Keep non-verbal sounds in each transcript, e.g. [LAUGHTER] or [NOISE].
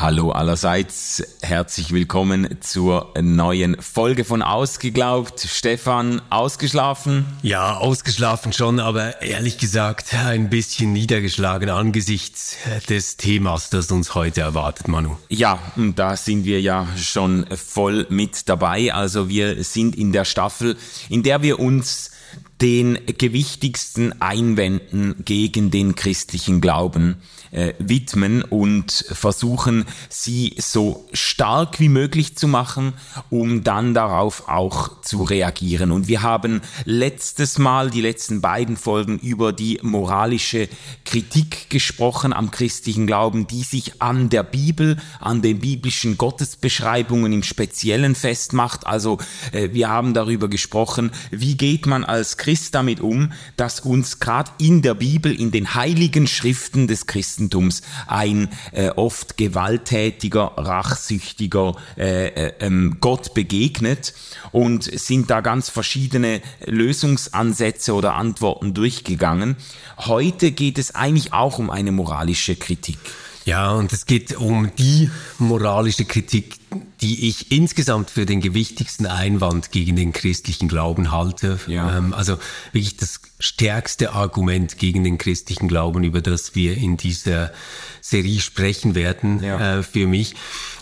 Hallo allerseits, herzlich willkommen zur neuen Folge von Ausgeglaubt. Stefan, ausgeschlafen? Ja, ausgeschlafen schon, aber ehrlich gesagt ein bisschen niedergeschlagen angesichts des Themas, das uns heute erwartet, Manu. Ja, da sind wir ja schon voll mit dabei. Also wir sind in der Staffel, in der wir uns den gewichtigsten Einwänden gegen den christlichen Glauben äh, widmen und versuchen, sie so stark wie möglich zu machen, um dann darauf auch zu reagieren. Und wir haben letztes Mal, die letzten beiden Folgen, über die moralische Kritik gesprochen am christlichen Glauben, die sich an der Bibel, an den biblischen Gottesbeschreibungen im Speziellen festmacht. Also äh, wir haben darüber gesprochen, wie geht man als Christ damit um, dass uns gerade in der Bibel, in den heiligen Schriften des Christen, Christentums ein äh, oft gewalttätiger, rachsüchtiger äh, äh, ähm, Gott begegnet und sind da ganz verschiedene Lösungsansätze oder Antworten durchgegangen. Heute geht es eigentlich auch um eine moralische Kritik. Ja, und es geht um die moralische Kritik, die ich insgesamt für den gewichtigsten Einwand gegen den christlichen Glauben halte. Ja. Ähm, also wirklich das stärkste Argument gegen den christlichen Glauben, über das wir in dieser Serie sprechen werden, ja. äh, für mich.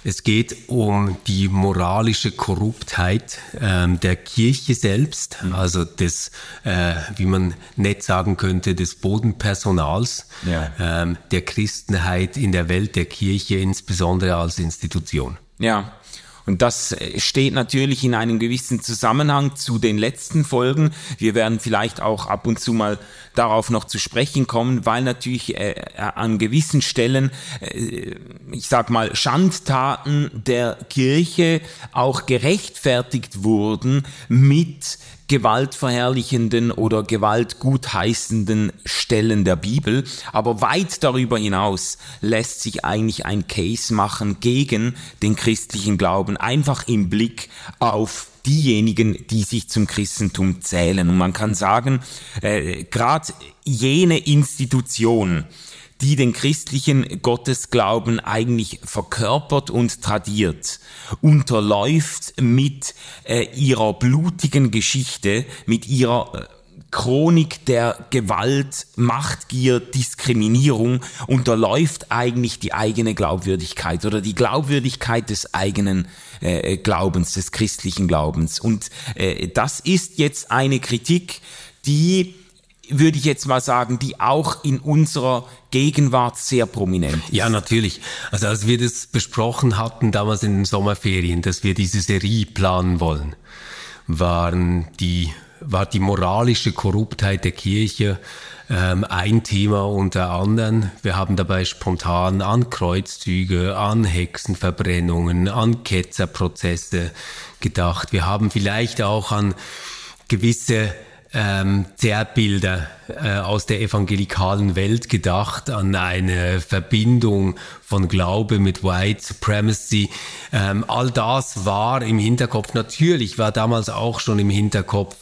Es geht um die moralische Korruptheit ähm, der Kirche selbst, mhm. also des, äh, wie man nett sagen könnte, des Bodenpersonals, ja. ähm, der Christenheit in der Welt der Kirche, insbesondere als Institution. Ja, und das steht natürlich in einem gewissen Zusammenhang zu den letzten Folgen. Wir werden vielleicht auch ab und zu mal darauf noch zu sprechen kommen, weil natürlich äh, äh an gewissen Stellen, äh, ich sag mal, Schandtaten der Kirche auch gerechtfertigt wurden mit gewaltverherrlichenden oder gewaltgutheißenden Stellen der Bibel. Aber weit darüber hinaus lässt sich eigentlich ein Case machen gegen den christlichen Glauben, einfach im Blick auf diejenigen, die sich zum Christentum zählen. Und man kann sagen, äh, gerade jene Institution, die den christlichen Gottesglauben eigentlich verkörpert und tradiert, unterläuft mit äh, ihrer blutigen Geschichte, mit ihrer äh, Chronik der Gewalt, Machtgier, Diskriminierung unterläuft eigentlich die eigene Glaubwürdigkeit oder die Glaubwürdigkeit des eigenen äh, Glaubens, des christlichen Glaubens. Und äh, das ist jetzt eine Kritik, die würde ich jetzt mal sagen, die auch in unserer Gegenwart sehr prominent ist. Ja, natürlich. Also als wir das besprochen hatten, damals in den Sommerferien, dass wir diese Serie planen wollen, waren die, war die moralische Korruptheit der Kirche ähm, ein Thema unter anderem. Wir haben dabei spontan an Kreuzzüge, an Hexenverbrennungen, an Ketzerprozesse gedacht. Wir haben vielleicht auch an gewisse ähm, Zerrbilder äh, aus der evangelikalen Welt gedacht, an eine Verbindung von Glaube mit White Supremacy. Ähm, all das war im Hinterkopf. Natürlich war damals auch schon im Hinterkopf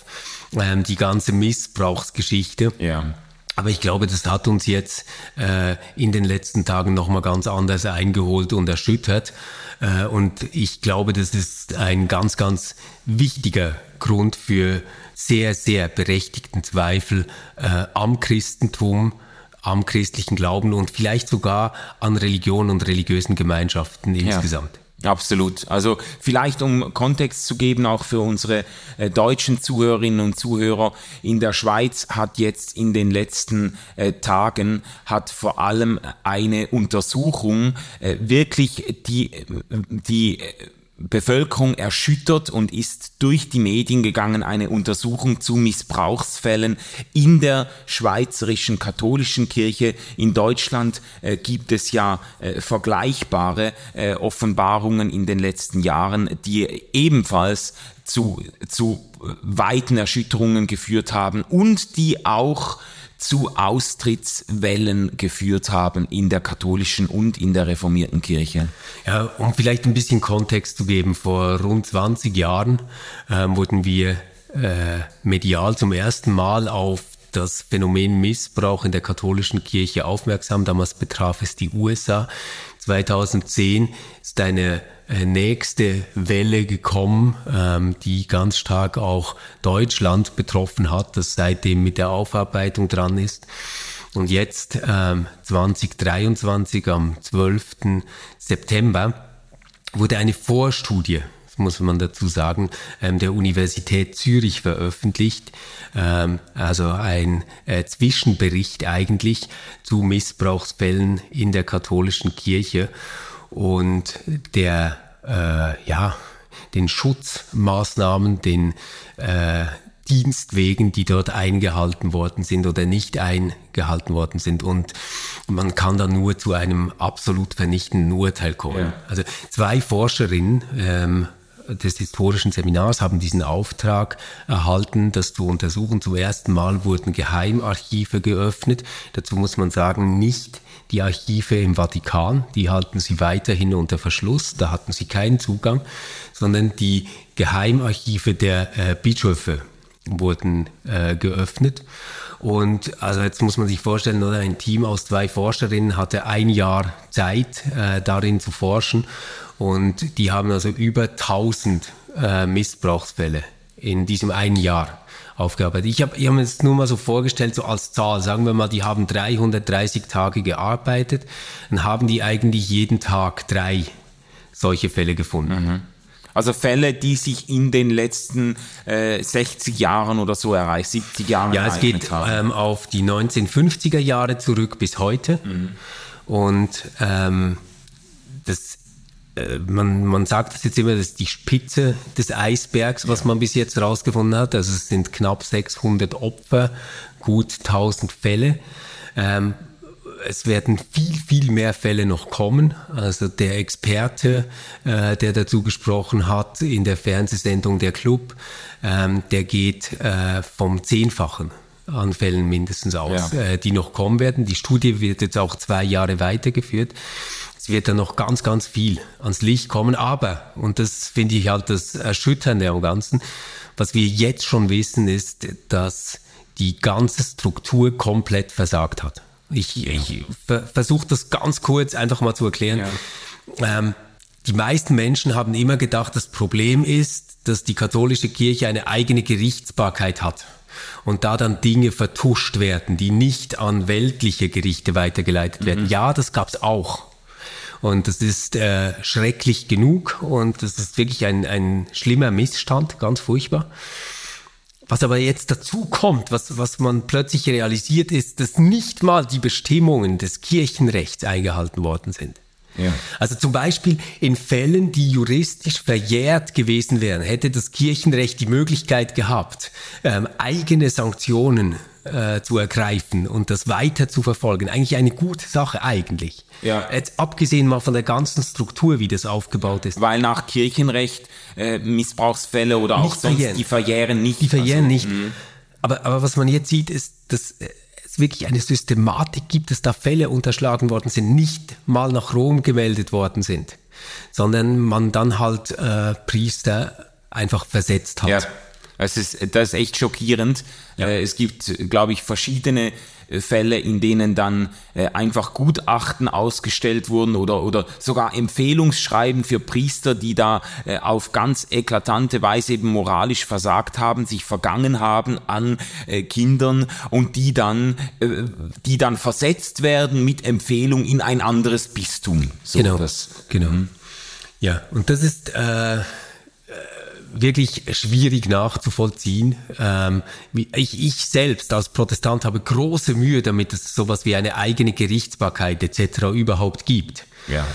ähm, die ganze Missbrauchsgeschichte. Ja. Aber ich glaube, das hat uns jetzt äh, in den letzten Tagen nochmal ganz anders eingeholt und erschüttert. Äh, und ich glaube, das ist ein ganz, ganz wichtiger Grund für sehr, sehr berechtigten Zweifel äh, am Christentum, am christlichen Glauben und vielleicht sogar an Religion und religiösen Gemeinschaften insgesamt. Ja. Absolut. Also vielleicht um Kontext zu geben, auch für unsere äh, deutschen Zuhörerinnen und Zuhörer in der Schweiz hat jetzt in den letzten äh, Tagen hat vor allem eine Untersuchung äh, wirklich die die Bevölkerung erschüttert und ist durch die Medien gegangen eine Untersuchung zu Missbrauchsfällen in der schweizerischen katholischen Kirche. In Deutschland äh, gibt es ja äh, vergleichbare äh, Offenbarungen in den letzten Jahren, die ebenfalls zu, zu weiten Erschütterungen geführt haben und die auch zu Austrittswellen geführt haben in der katholischen und in der reformierten Kirche. Ja, um vielleicht ein bisschen Kontext zu geben, vor rund 20 Jahren äh, wurden wir äh, medial zum ersten Mal auf das Phänomen Missbrauch in der katholischen Kirche aufmerksam. Damals betraf es die USA. 2010 ist eine nächste Welle gekommen, ähm, die ganz stark auch Deutschland betroffen hat, das seitdem mit der Aufarbeitung dran ist. Und jetzt ähm, 2023 am 12. September wurde eine Vorstudie muss man dazu sagen, ähm, der Universität Zürich veröffentlicht. Ähm, also ein äh, Zwischenbericht eigentlich zu Missbrauchsfällen in der katholischen Kirche und der, äh, ja, den Schutzmaßnahmen, den äh, Dienstwegen, die dort eingehalten worden sind oder nicht eingehalten worden sind. Und man kann da nur zu einem absolut vernichtenden Urteil kommen. Ja. Also zwei Forscherinnen, ähm, des historischen Seminars haben diesen Auftrag erhalten, das zu untersuchen. Zum ersten Mal wurden Geheimarchive geöffnet. Dazu muss man sagen, nicht die Archive im Vatikan, die halten sie weiterhin unter Verschluss, da hatten sie keinen Zugang, sondern die Geheimarchive der äh, Bischöfe wurden äh, geöffnet. Und also jetzt muss man sich vorstellen, oder ein Team aus zwei Forscherinnen hatte ein Jahr Zeit, äh, darin zu forschen. Und die haben also über 1000 äh, Missbrauchsfälle in diesem einen Jahr aufgearbeitet. Ich habe ich hab mir das nur mal so vorgestellt, so als Zahl. Sagen wir mal, die haben 330 Tage gearbeitet, dann haben die eigentlich jeden Tag drei solche Fälle gefunden. Mhm. Also Fälle, die sich in den letzten äh, 60 Jahren oder so erreicht, 70 Jahren Ja, es geht ähm, auf die 1950er Jahre zurück bis heute. Mhm. Und ähm, das man, man sagt das jetzt immer, das ist die Spitze des Eisbergs, was man bis jetzt herausgefunden hat. Also es sind knapp 600 Opfer, gut 1000 Fälle. Ähm, es werden viel, viel mehr Fälle noch kommen. Also der Experte, äh, der dazu gesprochen hat in der Fernsehsendung Der Club, ähm, der geht äh, vom Zehnfachen an Fällen mindestens aus, ja. äh, die noch kommen werden. Die Studie wird jetzt auch zwei Jahre weitergeführt es wird da noch ganz, ganz viel ans Licht kommen. Aber, und das finde ich halt das Erschütternde am Ganzen, was wir jetzt schon wissen, ist, dass die ganze Struktur komplett versagt hat. Ich, ich versuche das ganz kurz einfach mal zu erklären. Ja. Ähm, die meisten Menschen haben immer gedacht, das Problem ist, dass die katholische Kirche eine eigene Gerichtsbarkeit hat und da dann Dinge vertuscht werden, die nicht an weltliche Gerichte weitergeleitet mhm. werden. Ja, das gab's auch. Und das ist äh, schrecklich genug und das ist wirklich ein, ein schlimmer Missstand, ganz furchtbar. Was aber jetzt dazu kommt, was, was man plötzlich realisiert, ist, dass nicht mal die Bestimmungen des Kirchenrechts eingehalten worden sind. Ja. Also zum Beispiel in Fällen, die juristisch verjährt gewesen wären, hätte das Kirchenrecht die Möglichkeit gehabt, ähm, eigene Sanktionen äh, zu ergreifen und das weiter zu verfolgen. Eigentlich eine gute Sache eigentlich. Ja. Jetzt abgesehen mal von der ganzen Struktur, wie das aufgebaut ist. Weil nach Kirchenrecht äh, Missbrauchsfälle oder nicht auch sonst, verjähren. die verjähren nicht. Die verjähren also, nicht. Mh. Aber, aber was man jetzt sieht, ist, dass äh, es wirklich eine Systematik gibt, dass da Fälle unterschlagen worden sind, nicht mal nach Rom gemeldet worden sind, sondern man dann halt äh, Priester einfach versetzt hat. Ja. Es ist, das ist echt schockierend. Ja. Äh, es gibt, glaube ich, verschiedene äh, Fälle, in denen dann äh, einfach Gutachten ausgestellt wurden oder, oder sogar Empfehlungsschreiben für Priester, die da auf ganz eklatante Weise eben moralisch versagt haben, sich vergangen haben an Kindern und die dann, die dann versetzt werden mit Empfehlung in ein anderes Bistum. So genau, das, genau. Mhm. Ja, und das ist äh, wirklich schwierig nachzuvollziehen. Ähm, ich, ich selbst als Protestant habe große Mühe damit, dass es sowas wie eine eigene Gerichtsbarkeit etc. überhaupt gibt. Ja.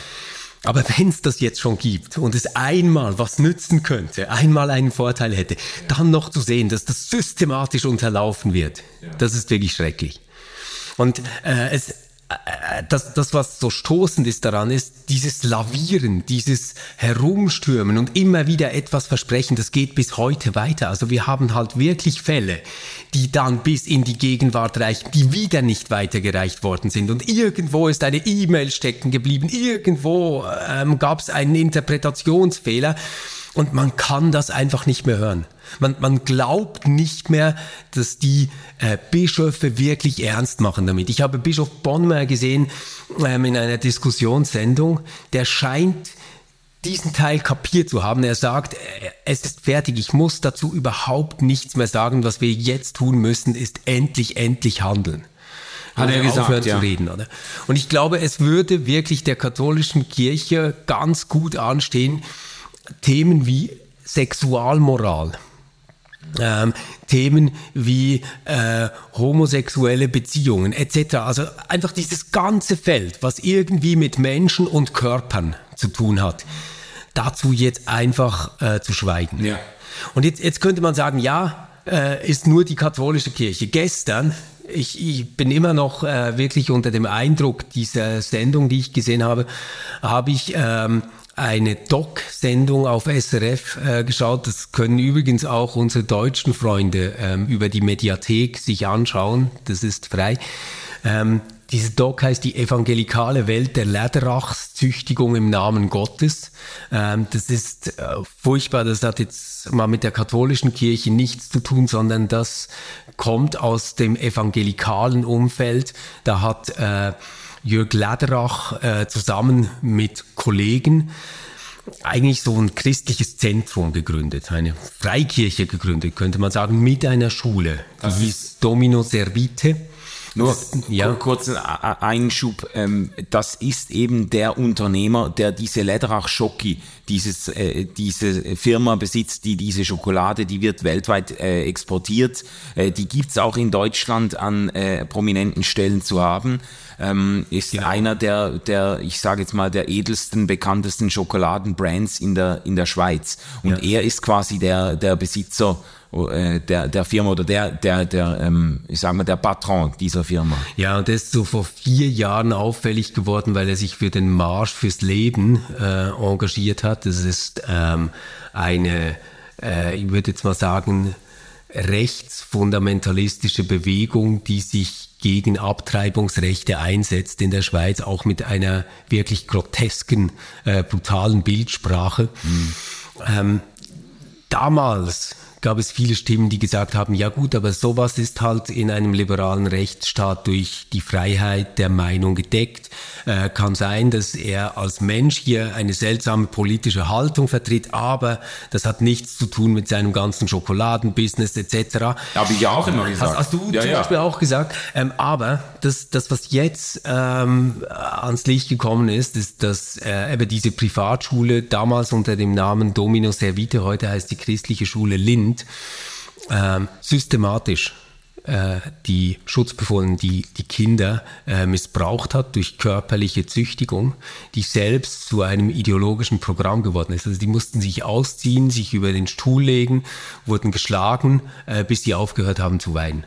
Aber wenn es das jetzt schon gibt und es einmal was nützen könnte, einmal einen Vorteil hätte, ja. dann noch zu sehen, dass das systematisch unterlaufen wird, ja. das ist wirklich schrecklich. Und äh, es, das, das, was so stoßend ist daran, ist dieses Lavieren, dieses Herumstürmen und immer wieder etwas versprechen, das geht bis heute weiter. Also wir haben halt wirklich Fälle, die dann bis in die Gegenwart reichen, die wieder nicht weitergereicht worden sind. Und irgendwo ist eine E-Mail stecken geblieben, irgendwo ähm, gab es einen Interpretationsfehler und man kann das einfach nicht mehr hören. Man, man glaubt nicht mehr, dass die äh, Bischöfe wirklich ernst machen damit. Ich habe Bischof Bonmer gesehen ähm, in einer Diskussionssendung, der scheint diesen Teil kapiert zu haben. Er sagt, äh, es ist fertig, ich muss dazu überhaupt nichts mehr sagen. Was wir jetzt tun müssen, ist endlich, endlich handeln. Hat er gesagt, aufhören ja. zu reden, oder? Und ich glaube, es würde wirklich der katholischen Kirche ganz gut anstehen, Themen wie Sexualmoral, ähm, Themen wie äh, homosexuelle Beziehungen etc. Also einfach dieses ganze Feld, was irgendwie mit Menschen und Körpern zu tun hat, dazu jetzt einfach äh, zu schweigen. Ja. Und jetzt, jetzt könnte man sagen, ja, äh, ist nur die katholische Kirche. Gestern ich, ich, bin immer noch äh, wirklich unter dem Eindruck dieser Sendung, die ich gesehen habe, habe ich ähm, eine Doc-Sendung auf SRF äh, geschaut. Das können übrigens auch unsere deutschen Freunde ähm, über die Mediathek sich anschauen. Das ist frei. Ähm, diese Doc heißt die evangelikale Welt der Lederachszüchtigung im Namen Gottes. Ähm, das ist äh, furchtbar. Das hat jetzt mal mit der katholischen Kirche nichts zu tun, sondern das kommt aus dem evangelikalen Umfeld. Da hat äh, Jörg Lederach äh, zusammen mit Kollegen eigentlich so ein christliches Zentrum gegründet, eine Freikirche gegründet, könnte man sagen, mit einer Schule. Die hieß Domino Servite. Nur ja. kurzen Einschub. Ähm, das ist eben der Unternehmer, der diese Lederach Schocki, dieses, äh, diese Firma besitzt, die diese Schokolade, die wird weltweit äh, exportiert. Äh, die gibt's auch in Deutschland an äh, prominenten Stellen zu haben. Ähm, ist genau. einer der, der, ich sage jetzt mal, der edelsten, bekanntesten Schokoladenbrands in der, in der Schweiz. Und ja. er ist quasi der, der Besitzer der, der Firma oder der, der, der ähm, ich sag mal, der Patron dieser Firma. Ja, und der ist so vor vier Jahren auffällig geworden, weil er sich für den Marsch fürs Leben äh, engagiert hat. Das ist ähm, eine, äh, ich würde jetzt mal sagen, rechtsfundamentalistische Bewegung, die sich gegen Abtreibungsrechte einsetzt in der Schweiz, auch mit einer wirklich grotesken, äh, brutalen Bildsprache. Mhm. Ähm, damals gab es viele Stimmen, die gesagt haben, ja gut, aber sowas ist halt in einem liberalen Rechtsstaat durch die Freiheit der Meinung gedeckt. Äh, kann sein, dass er als Mensch hier eine seltsame politische Haltung vertritt, aber das hat nichts zu tun mit seinem ganzen Schokoladenbusiness etc. Habe ich ja auch immer gesagt. Hast, hast du ja, zum ja. Beispiel auch gesagt. Ähm, aber das, das, was jetzt ähm, ans Licht gekommen ist, ist, dass äh, eben diese Privatschule damals unter dem Namen Domino Servite, heute heißt die christliche Schule Lind, ähm, systematisch die Schutzbefohlenen, die die Kinder äh, missbraucht hat durch körperliche Züchtigung, die selbst zu einem ideologischen Programm geworden ist. Also die mussten sich ausziehen, sich über den Stuhl legen, wurden geschlagen, äh, bis sie aufgehört haben zu weinen.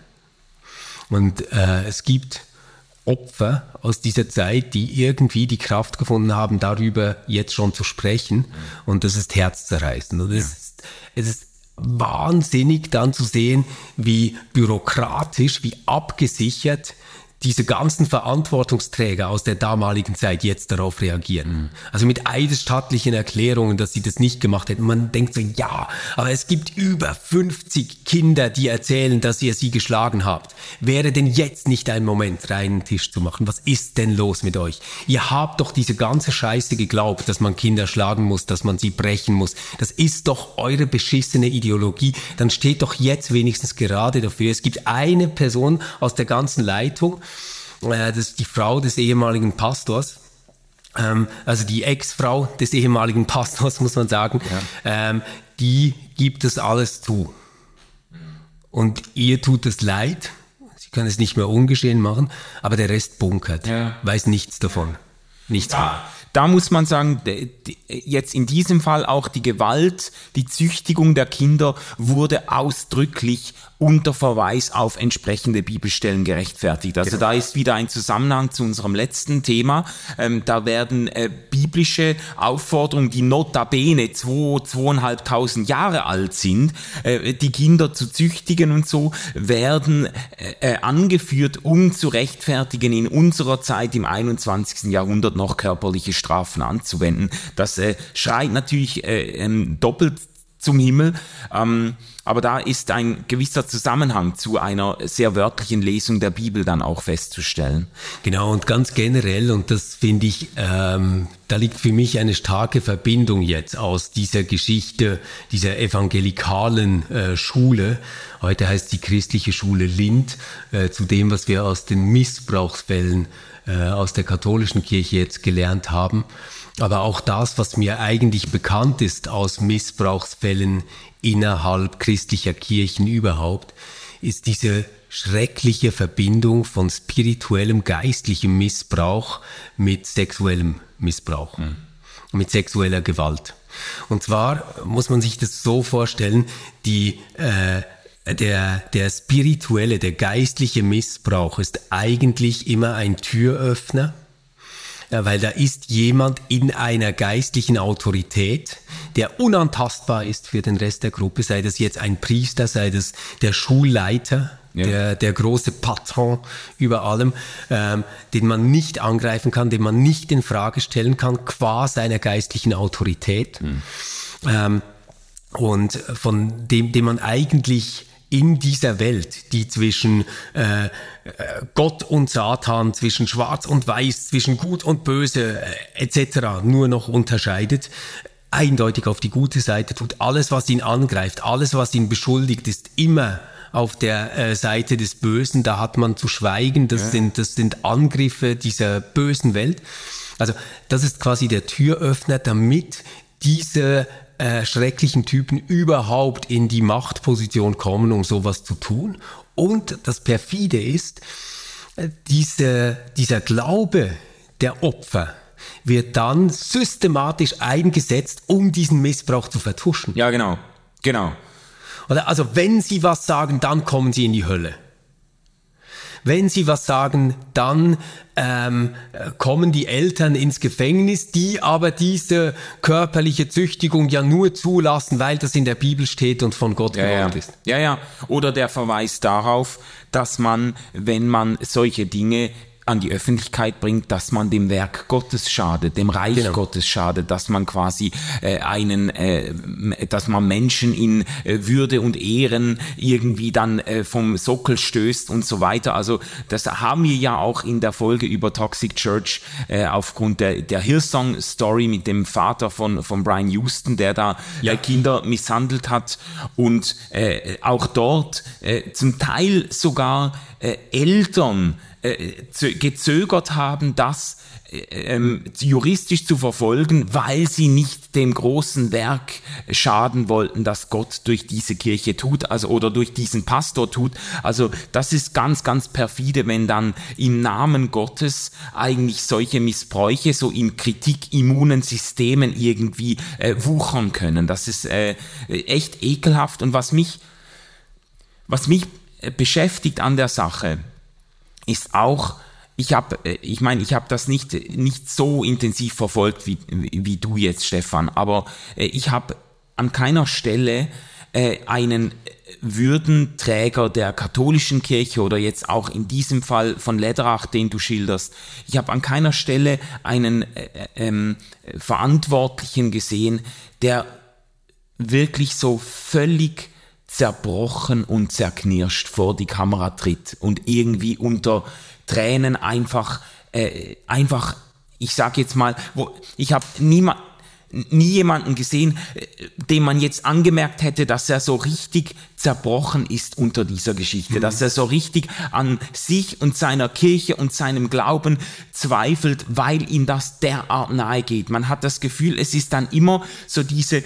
Und äh, es gibt Opfer aus dieser Zeit, die irgendwie die Kraft gefunden haben, darüber jetzt schon zu sprechen. Und das ist herzzerreißend. Und es, ist, es ist wahnsinnig dann zu sehen, wie bürokratisch, wie abgesichert diese ganzen Verantwortungsträger aus der damaligen Zeit jetzt darauf reagieren. Mhm. Also mit eidesstattlichen Erklärungen, dass sie das nicht gemacht hätten. Man denkt so, ja, aber es gibt über 50 Kinder, die erzählen, dass ihr sie geschlagen habt. Wäre denn jetzt nicht ein Moment, reinen Tisch zu machen? Was ist denn los mit euch? Ihr habt doch diese ganze Scheiße geglaubt, dass man Kinder schlagen muss, dass man sie brechen muss. Das ist doch eure beschissene Ideologie. Dann steht doch jetzt wenigstens gerade dafür. Es gibt eine Person aus der ganzen Leitung, das ist die Frau des ehemaligen Pastors. Ähm, also die Ex-Frau des ehemaligen [LAUGHS] Pastors, muss man sagen. Ja. Ähm, die gibt das alles zu. Und ihr tut es leid. Sie kann es nicht mehr ungeschehen machen, aber der Rest bunkert. Ja. Weiß nichts davon. Nichts ja da muss man sagen, jetzt in diesem Fall auch die Gewalt, die Züchtigung der Kinder wurde ausdrücklich unter Verweis auf entsprechende Bibelstellen gerechtfertigt. Also genau. da ist wieder ein Zusammenhang zu unserem letzten Thema. Ähm, da werden äh, biblische Aufforderungen, die notabene zwei, zweieinhalbtausend Jahre alt sind, äh, die Kinder zu züchtigen und so, werden äh, äh angeführt, um zu rechtfertigen, in unserer Zeit im 21. Jahrhundert noch körperliche Strafen anzuwenden. Das äh, schreit natürlich äh, ähm, doppelt zum Himmel. Ähm, aber da ist ein gewisser Zusammenhang zu einer sehr wörtlichen Lesung der Bibel dann auch festzustellen. Genau, und ganz generell, und das finde ich, ähm, da liegt für mich eine starke Verbindung jetzt aus dieser Geschichte, dieser evangelikalen äh, Schule. Heute heißt die christliche Schule Lind, äh, zu dem, was wir aus den Missbrauchsfällen äh, aus der katholischen Kirche jetzt gelernt haben. Aber auch das, was mir eigentlich bekannt ist aus Missbrauchsfällen innerhalb christlicher Kirchen überhaupt, ist diese schreckliche Verbindung von spirituellem, geistlichem Missbrauch mit sexuellem Missbrauch, mhm. mit sexueller Gewalt. Und zwar muss man sich das so vorstellen, die, äh, der, der spirituelle, der geistliche Missbrauch ist eigentlich immer ein Türöffner weil da ist jemand in einer geistlichen Autorität, der unantastbar ist für den Rest der Gruppe, sei das jetzt ein Priester, sei das der Schulleiter, ja. der, der große Patron über allem, ähm, den man nicht angreifen kann, den man nicht in Frage stellen kann, qua seiner geistlichen Autorität. Mhm. Ähm, und von dem, dem man eigentlich in dieser Welt, die zwischen äh, Gott und Satan, zwischen Schwarz und Weiß, zwischen Gut und Böse äh, etc. nur noch unterscheidet, eindeutig auf die gute Seite tut. Alles, was ihn angreift, alles, was ihn beschuldigt, ist immer auf der äh, Seite des Bösen. Da hat man zu schweigen. Das, ja. sind, das sind Angriffe dieser bösen Welt. Also das ist quasi der Türöffner, damit diese äh, schrecklichen Typen überhaupt in die Machtposition kommen, um sowas zu tun. Und das perfide ist, äh, diese, dieser Glaube der Opfer wird dann systematisch eingesetzt, um diesen Missbrauch zu vertuschen. Ja, genau. Genau. Oder also wenn sie was sagen, dann kommen sie in die Hölle. Wenn sie was sagen, dann ähm, kommen die Eltern ins Gefängnis, die aber diese körperliche Züchtigung ja nur zulassen, weil das in der Bibel steht und von Gott ja, gewollt ja. ist. Ja, ja. Oder der Verweis darauf, dass man, wenn man solche Dinge an die Öffentlichkeit bringt, dass man dem Werk Gottes schadet, dem Reich genau. Gottes schadet, dass man quasi äh, einen, äh, dass man Menschen in äh, Würde und Ehren irgendwie dann äh, vom Sockel stößt und so weiter. Also das haben wir ja auch in der Folge über Toxic Church äh, aufgrund der, der Hillsong-Story mit dem Vater von, von Brian Houston, der da ja. äh, Kinder misshandelt hat und äh, auch dort äh, zum Teil sogar äh, Eltern gezögert haben, das äh, ähm, juristisch zu verfolgen, weil sie nicht dem großen Werk schaden wollten, das Gott durch diese Kirche tut, also oder durch diesen Pastor tut. Also das ist ganz, ganz perfide, wenn dann im Namen Gottes eigentlich solche Missbräuche so in kritikimmunen Systemen irgendwie äh, wuchern können. Das ist äh, echt ekelhaft und was mich, was mich äh, beschäftigt an der Sache, ist auch, ich habe, äh, ich meine, ich habe das nicht, nicht so intensiv verfolgt wie, wie du jetzt, Stefan, aber äh, ich habe an keiner Stelle äh, einen Würdenträger der katholischen Kirche oder jetzt auch in diesem Fall von Lederach, den du schilderst. Ich habe an keiner Stelle einen äh, ähm, Verantwortlichen gesehen, der wirklich so völlig zerbrochen und zerknirscht vor die Kamera tritt und irgendwie unter Tränen einfach, äh, einfach, ich sag jetzt mal, wo ich habe niemand nie jemanden gesehen, äh, dem man jetzt angemerkt hätte, dass er so richtig zerbrochen ist unter dieser Geschichte, mhm. dass er so richtig an sich und seiner Kirche und seinem Glauben zweifelt, weil ihm das derart nahe geht. Man hat das Gefühl, es ist dann immer so diese,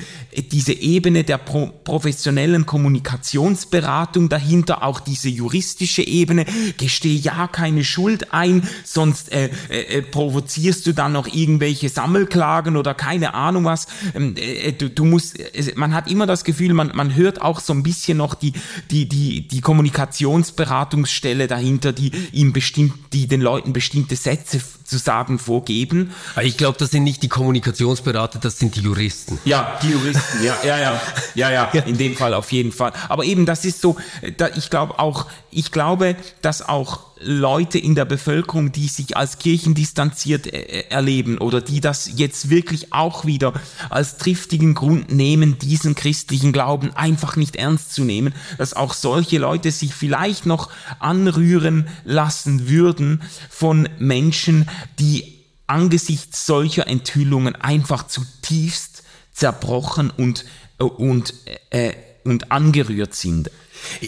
diese Ebene der pro professionellen Kommunikationsberatung dahinter, auch diese juristische Ebene, gestehe ja keine Schuld ein, sonst äh, äh, provozierst du dann noch irgendwelche Sammelklagen oder keine Ahnung was. Ähm, äh, du, du musst, man hat immer das Gefühl, man, man hört auch so ein bisschen noch noch die, die, die, die Kommunikationsberatungsstelle dahinter, die ihm bestimmt, die den Leuten bestimmte Sätze zu sagen vorgeben. Ich glaube, das sind nicht die Kommunikationsberater, das sind die Juristen. Ja, die Juristen, ja, ja, ja, ja, ja, in dem Fall auf jeden Fall. Aber eben, das ist so, da, ich glaube auch, ich glaube, dass auch Leute in der Bevölkerung, die sich als kirchendistanziert äh, erleben oder die das jetzt wirklich auch wieder als triftigen Grund nehmen, diesen christlichen Glauben einfach nicht ernst zu nehmen, dass auch solche Leute sich vielleicht noch anrühren lassen würden von Menschen, die angesichts solcher Enthüllungen einfach zutiefst zerbrochen und, äh, und, äh, und angerührt sind.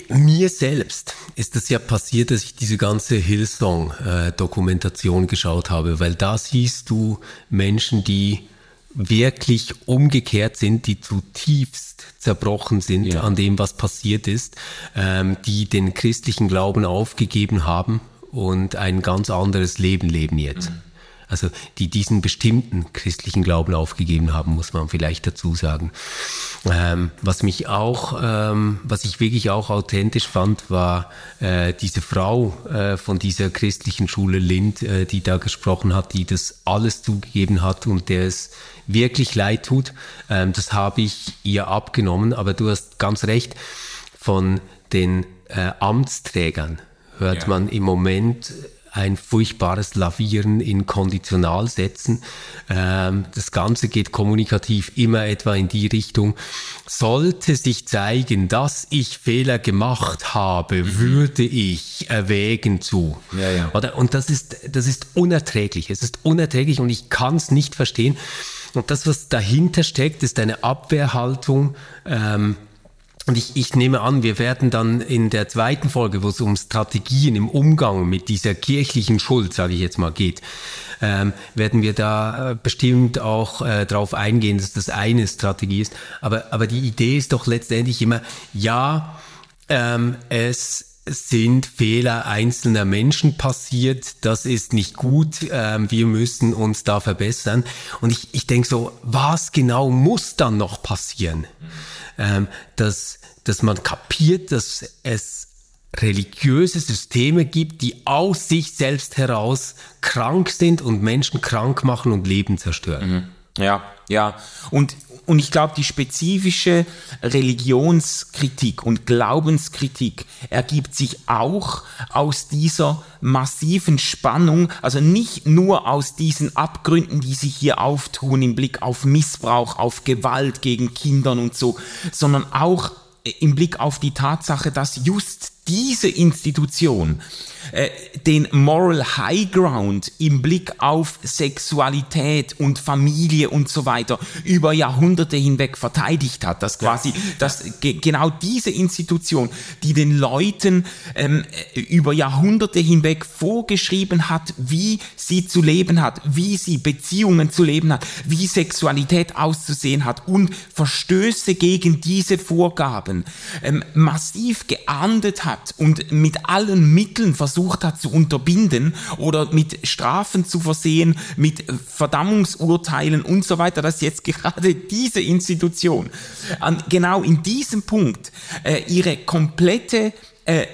Mir selbst ist es ja passiert, dass ich diese ganze Hillsong-Dokumentation geschaut habe, weil da siehst du Menschen, die wirklich umgekehrt sind, die zutiefst zerbrochen sind ja. an dem, was passiert ist, ähm, die den christlichen Glauben aufgegeben haben und ein ganz anderes Leben leben jetzt. Mhm also die diesen bestimmten christlichen Glauben aufgegeben haben, muss man vielleicht dazu sagen. Ähm, was mich auch, ähm, was ich wirklich auch authentisch fand, war äh, diese Frau äh, von dieser christlichen Schule Lind, äh, die da gesprochen hat, die das alles zugegeben hat und der es wirklich leid tut. Ähm, das habe ich ihr abgenommen, aber du hast ganz recht, von den äh, Amtsträgern hört ja. man im Moment ein furchtbares Lavieren in Konditionalsätzen. Ähm, das Ganze geht kommunikativ immer etwa in die Richtung, sollte sich zeigen, dass ich Fehler gemacht habe, mhm. würde ich erwägen zu. Ja, ja. Oder? Und das ist, das ist unerträglich. Es ist unerträglich und ich kann es nicht verstehen. Und das, was dahinter steckt, ist eine Abwehrhaltung. Ähm, und ich, ich nehme an, wir werden dann in der zweiten Folge, wo es um Strategien im Umgang mit dieser kirchlichen Schuld, sage ich jetzt mal, geht, ähm, werden wir da äh, bestimmt auch äh, darauf eingehen, dass das eine Strategie ist. Aber, aber die Idee ist doch letztendlich immer, ja, ähm, es sind Fehler einzelner Menschen passiert, das ist nicht gut, ähm, wir müssen uns da verbessern. Und ich, ich denke so, was genau muss dann noch passieren? Ähm, dass, dass man kapiert, dass es religiöse Systeme gibt, die aus sich selbst heraus krank sind und Menschen krank machen und Leben zerstören. Mhm. Ja, ja. Und, und ich glaube, die spezifische Religionskritik und Glaubenskritik ergibt sich auch aus dieser massiven Spannung, also nicht nur aus diesen Abgründen, die sich hier auftun im Blick auf Missbrauch, auf Gewalt gegen Kindern und so, sondern auch im Blick auf die Tatsache, dass just diese Institution äh, den Moral High Ground im Blick auf Sexualität und Familie und so weiter über Jahrhunderte hinweg verteidigt hat. Dass quasi, dass ge genau diese Institution, die den Leuten ähm, äh, über Jahrhunderte hinweg vorgeschrieben hat, wie sie zu leben hat, wie sie Beziehungen zu leben hat, wie Sexualität auszusehen hat und Verstöße gegen diese Vorgaben ähm, massiv geahndet hat und mit allen Mitteln versucht, versucht hat zu unterbinden oder mit Strafen zu versehen, mit Verdammungsurteilen und so weiter, dass jetzt gerade diese Institution an, genau in diesem Punkt äh, ihre komplette äh,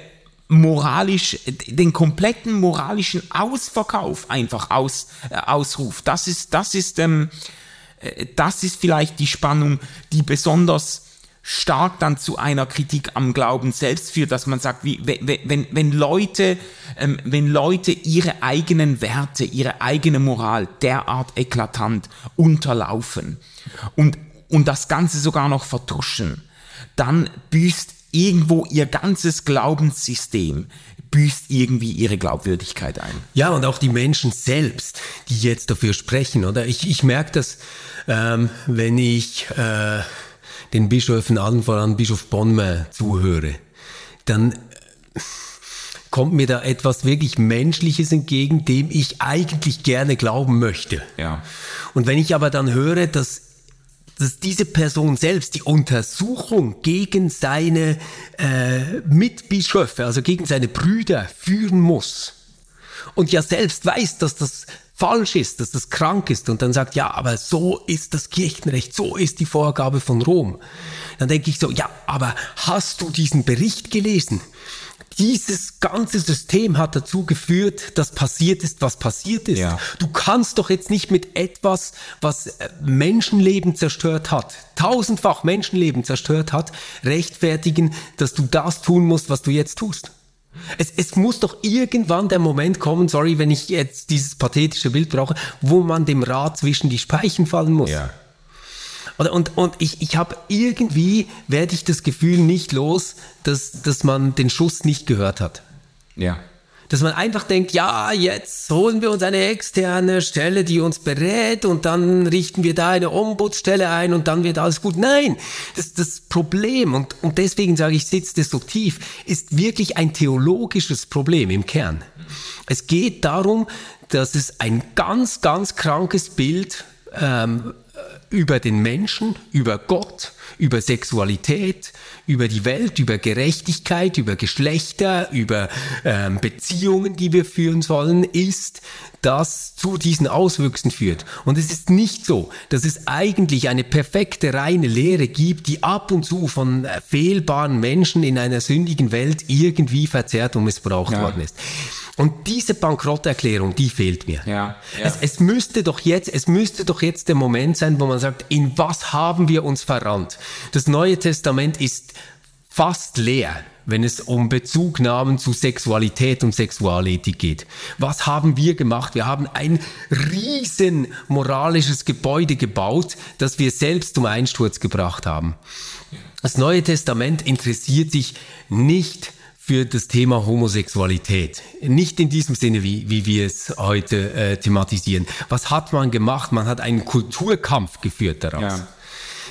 moralisch, den kompletten moralischen Ausverkauf einfach aus, äh, ausruft. Das ist, das ist, ähm, äh, das ist vielleicht die Spannung, die besonders stark dann zu einer Kritik am Glauben selbst führt, dass man sagt, wie, wenn, wenn, Leute, ähm, wenn Leute ihre eigenen Werte, ihre eigene Moral derart eklatant unterlaufen und, und das Ganze sogar noch vertuschen, dann büßt irgendwo ihr ganzes Glaubenssystem büßt irgendwie ihre Glaubwürdigkeit ein. Ja, und auch die Menschen selbst, die jetzt dafür sprechen, oder? Ich, ich merke das, ähm, wenn ich äh, den Bischöfen, allen voran Bischof Bonme, zuhöre, dann äh, kommt mir da etwas wirklich Menschliches entgegen, dem ich eigentlich gerne glauben möchte. Ja. Und wenn ich aber dann höre, dass dass diese Person selbst die Untersuchung gegen seine äh, Mitbischöfe, also gegen seine Brüder führen muss und ja selbst weiß, dass das falsch ist, dass das krank ist und dann sagt, ja, aber so ist das Kirchenrecht, so ist die Vorgabe von Rom. Dann denke ich so, ja, aber hast du diesen Bericht gelesen? Dieses ganze System hat dazu geführt, dass passiert ist, was passiert ist. Ja. Du kannst doch jetzt nicht mit etwas, was äh, Menschenleben zerstört hat, tausendfach Menschenleben zerstört hat, rechtfertigen, dass du das tun musst, was du jetzt tust. Es, es muss doch irgendwann der Moment kommen, sorry, wenn ich jetzt dieses pathetische Bild brauche, wo man dem Rad zwischen die Speichen fallen muss. Ja. Und, und, und ich, ich habe irgendwie, werde ich das Gefühl nicht los, dass, dass man den Schuss nicht gehört hat. Ja. Dass man einfach denkt, ja, jetzt holen wir uns eine externe Stelle, die uns berät und dann richten wir da eine Ombudsstelle ein und dann wird alles gut. Nein, das, das Problem, und, und deswegen sage ich, sitzt es so tief, ist wirklich ein theologisches Problem im Kern. Es geht darum, dass es ein ganz, ganz krankes Bild ähm, über den Menschen, über Gott, über Sexualität, über die Welt, über Gerechtigkeit, über Geschlechter, über ähm, Beziehungen, die wir führen sollen, ist, das zu diesen Auswüchsen führt. Und es ist nicht so, dass es eigentlich eine perfekte, reine Lehre gibt, die ab und zu von äh, fehlbaren Menschen in einer sündigen Welt irgendwie verzerrt und missbraucht ja. worden ist. Und diese Bankrotterklärung, die fehlt mir. Ja, ja. Es, es, müsste doch jetzt, es müsste doch jetzt der Moment sein, wo man sagt, in was haben wir uns verrannt? Das Neue Testament ist fast leer, wenn es um Bezugnahmen zu Sexualität und Sexualethik geht. Was haben wir gemacht? Wir haben ein riesen moralisches Gebäude gebaut, das wir selbst zum Einsturz gebracht haben. Das Neue Testament interessiert sich nicht für das Thema Homosexualität. Nicht in diesem Sinne, wie, wie wir es heute äh, thematisieren. Was hat man gemacht? Man hat einen Kulturkampf geführt daraus. Ja.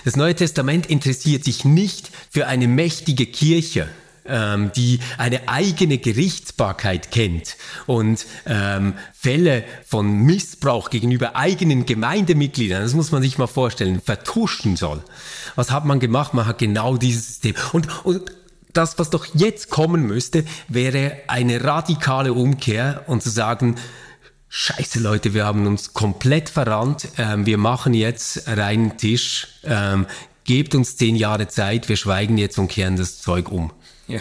Das Neue Testament interessiert sich nicht für eine mächtige Kirche, ähm, die eine eigene Gerichtsbarkeit kennt und ähm, Fälle von Missbrauch gegenüber eigenen Gemeindemitgliedern, das muss man sich mal vorstellen, vertuschen soll. Was hat man gemacht? Man hat genau dieses System. Und, und das, was doch jetzt kommen müsste, wäre eine radikale Umkehr und zu sagen, Scheiße Leute, wir haben uns komplett verrannt, ähm, wir machen jetzt reinen Tisch, ähm, gebt uns zehn Jahre Zeit, wir schweigen jetzt und kehren das Zeug um. Ja.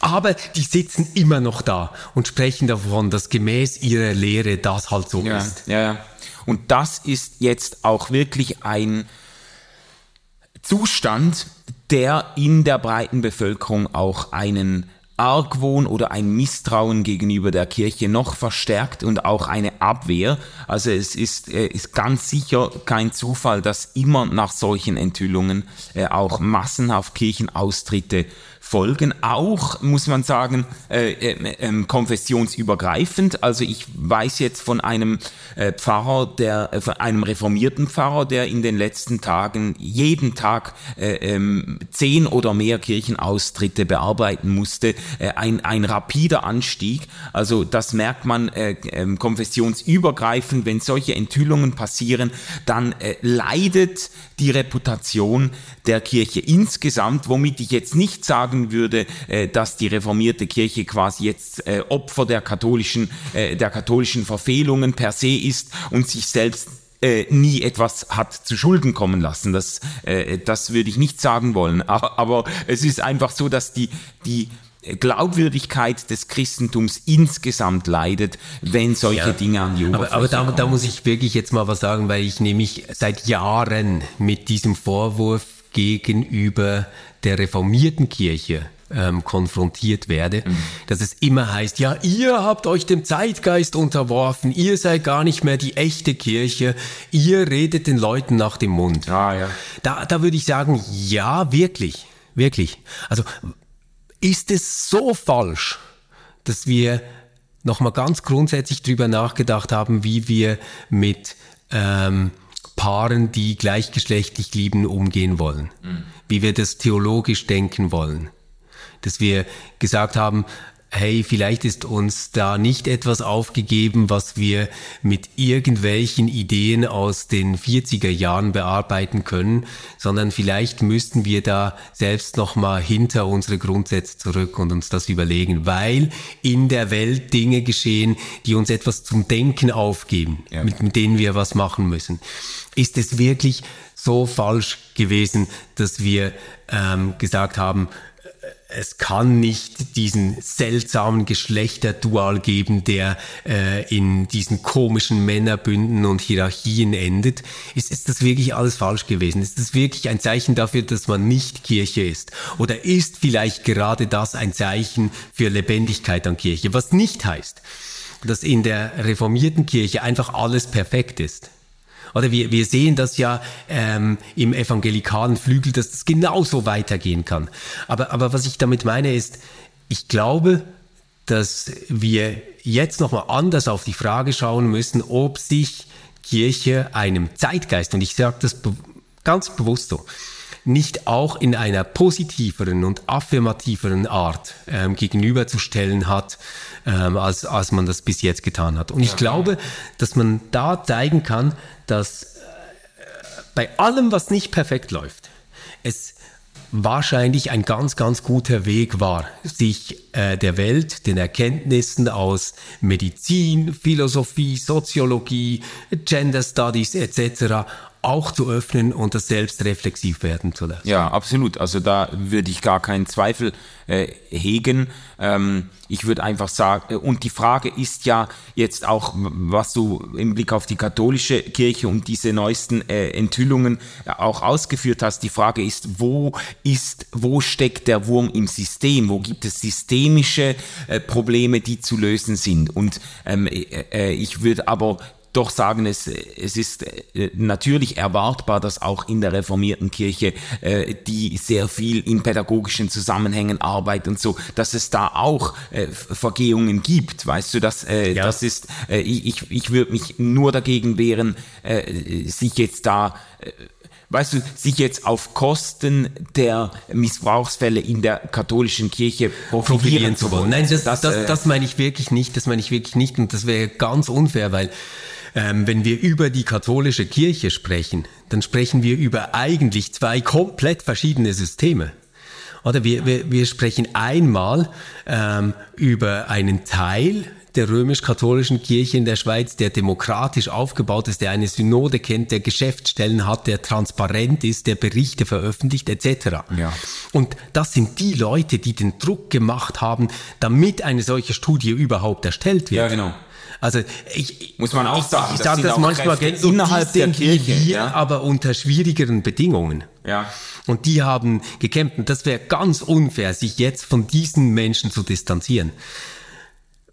Aber die sitzen immer noch da und sprechen davon, dass gemäß ihrer Lehre das halt so ja, ist. Ja, ja. Und das ist jetzt auch wirklich ein Zustand, der in der breiten Bevölkerung auch einen Argwohn oder ein Misstrauen gegenüber der Kirche noch verstärkt und auch eine Abwehr. Also es ist, äh, ist ganz sicher kein Zufall, dass immer nach solchen Enthüllungen äh, auch massenhaft Kirchenaustritte folgen, auch, muss man sagen, äh, äh, äh, konfessionsübergreifend. Also ich weiß jetzt von einem äh, Pfarrer, der, äh, von einem reformierten Pfarrer, der in den letzten Tagen jeden Tag äh, ähm, zehn oder mehr Kirchenaustritte bearbeiten musste. Äh, ein, ein rapider Anstieg. Also das merkt man äh, äh, konfessionsübergreifend, wenn solche Enthüllungen passieren, dann leidet die Reputation der Kirche insgesamt, womit ich jetzt nicht sagen würde, äh, dass die reformierte Kirche quasi jetzt äh, Opfer der katholischen, äh, der katholischen Verfehlungen per se ist und sich selbst äh, nie etwas hat zu Schulden kommen lassen. Das, äh, das würde ich nicht sagen wollen. [LAUGHS] Aber, aber es ist einfach so, dass die, die Glaubwürdigkeit des Christentums insgesamt leidet, wenn solche ja, Dinge an die Oberfläche Aber, aber da, da, muss ich wirklich jetzt mal was sagen, weil ich nämlich seit Jahren mit diesem Vorwurf gegenüber der reformierten Kirche ähm, konfrontiert werde, mhm. dass es immer heißt, ja, ihr habt euch dem Zeitgeist unterworfen, ihr seid gar nicht mehr die echte Kirche, ihr redet den Leuten nach dem Mund. Ah, ja. Da, da würde ich sagen, ja, wirklich, wirklich. Also ist es so falsch, dass wir nochmal ganz grundsätzlich drüber nachgedacht haben, wie wir mit ähm, Paaren, die gleichgeschlechtlich lieben, umgehen wollen, mhm. Wie wir das theologisch denken wollen, dass wir gesagt haben, hey, vielleicht ist uns da nicht etwas aufgegeben, was wir mit irgendwelchen Ideen aus den 40er Jahren bearbeiten können, sondern vielleicht müssten wir da selbst nochmal hinter unsere Grundsätze zurück und uns das überlegen, weil in der Welt Dinge geschehen, die uns etwas zum Denken aufgeben, ja. mit, mit denen wir was machen müssen. Ist es wirklich so falsch gewesen, dass wir ähm, gesagt haben, es kann nicht diesen seltsamen Geschlechterdual geben, der äh, in diesen komischen Männerbünden und Hierarchien endet. Ist, ist das wirklich alles falsch gewesen? Ist das wirklich ein Zeichen dafür, dass man nicht Kirche ist? Oder ist vielleicht gerade das ein Zeichen für Lebendigkeit an Kirche? Was nicht heißt, dass in der reformierten Kirche einfach alles perfekt ist. Oder wir, wir sehen das ja ähm, im evangelikalen Flügel, dass das genauso weitergehen kann. Aber, aber was ich damit meine ist, ich glaube, dass wir jetzt nochmal anders auf die Frage schauen müssen, ob sich Kirche einem Zeitgeist, und ich sage das be ganz bewusst so, nicht auch in einer positiveren und affirmativeren Art ähm, gegenüberzustellen hat, ähm, als, als man das bis jetzt getan hat. Und ich glaube, dass man da zeigen kann, dass äh, bei allem, was nicht perfekt läuft, es wahrscheinlich ein ganz, ganz guter Weg war, sich äh, der Welt, den Erkenntnissen aus Medizin, Philosophie, Soziologie, Gender Studies etc auch zu öffnen und das selbst reflexiv werden zu lassen. Ja, absolut. Also da würde ich gar keinen Zweifel äh, hegen. Ähm, ich würde einfach sagen, äh, und die Frage ist ja jetzt auch, was du im Blick auf die katholische Kirche und diese neuesten äh, Enthüllungen auch ausgeführt hast. Die Frage ist, wo ist, wo steckt der Wurm im System? Wo gibt es systemische äh, Probleme, die zu lösen sind? Und ähm, äh, äh ich würde aber doch sagen, es, es ist äh, natürlich erwartbar, dass auch in der reformierten Kirche, äh, die sehr viel in pädagogischen Zusammenhängen arbeitet und so, dass es da auch äh, Vergehungen gibt. Weißt du, dass äh, ja. das ist, äh, ich, ich würde mich nur dagegen wehren, äh, sich jetzt da äh, weißt du, sich jetzt auf Kosten der Missbrauchsfälle in der katholischen Kirche profilieren zu wollen. Nein, das, das, das, äh, das meine ich wirklich nicht, das meine ich wirklich nicht und das wäre ganz unfair, weil ähm, wenn wir über die katholische Kirche sprechen, dann sprechen wir über eigentlich zwei komplett verschiedene Systeme. Oder wir, wir, wir sprechen einmal ähm, über einen Teil der römisch-katholischen Kirche in der Schweiz, der demokratisch aufgebaut ist, der eine Synode kennt, der Geschäftsstellen hat, der transparent ist, der Berichte veröffentlicht etc. Ja. Und das sind die Leute, die den Druck gemacht haben, damit eine solche Studie überhaupt erstellt wird. Ja, genau. Also ich muss man auch sagen, ich, ich sage das, manchmal so innerhalb der Kirche, wir, ja? aber unter schwierigeren Bedingungen. Ja. Und die haben gekämpft. Und das wäre ganz unfair, sich jetzt von diesen Menschen zu distanzieren.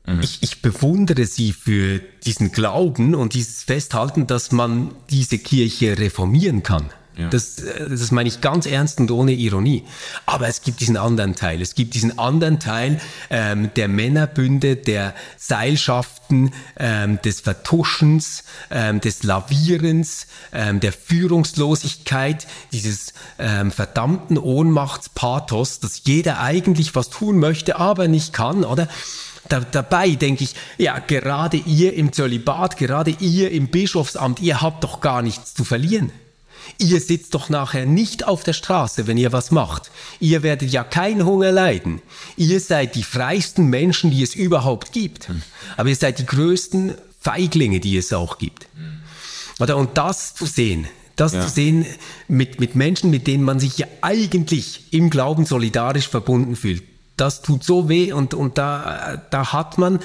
Mhm. Ich, ich bewundere sie für diesen Glauben und dieses Festhalten, dass man diese Kirche reformieren kann. Ja. Das, äh, das meine ich ganz ernst und ohne Ironie. Aber es gibt diesen anderen Teil. Es gibt diesen anderen Teil ähm, der Männerbünde, der Seilschaften, ähm, des Vertuschens, ähm, des Lavierens, ähm, der Führungslosigkeit, dieses ähm, verdammten Ohnmachtspathos, dass jeder eigentlich was tun möchte, aber nicht kann, oder? Da, dabei denke ich, ja, gerade ihr im Zölibat, gerade ihr im Bischofsamt, ihr habt doch gar nichts zu verlieren. Ihr sitzt doch nachher nicht auf der Straße, wenn ihr was macht. Ihr werdet ja keinen Hunger leiden. Ihr seid die freisten Menschen, die es überhaupt gibt. Aber ihr seid die größten Feiglinge, die es auch gibt. Oder? Und das zu sehen, das ja. zu sehen mit, mit Menschen, mit denen man sich ja eigentlich im Glauben solidarisch verbunden fühlt, das tut so weh und, und da, da hat man,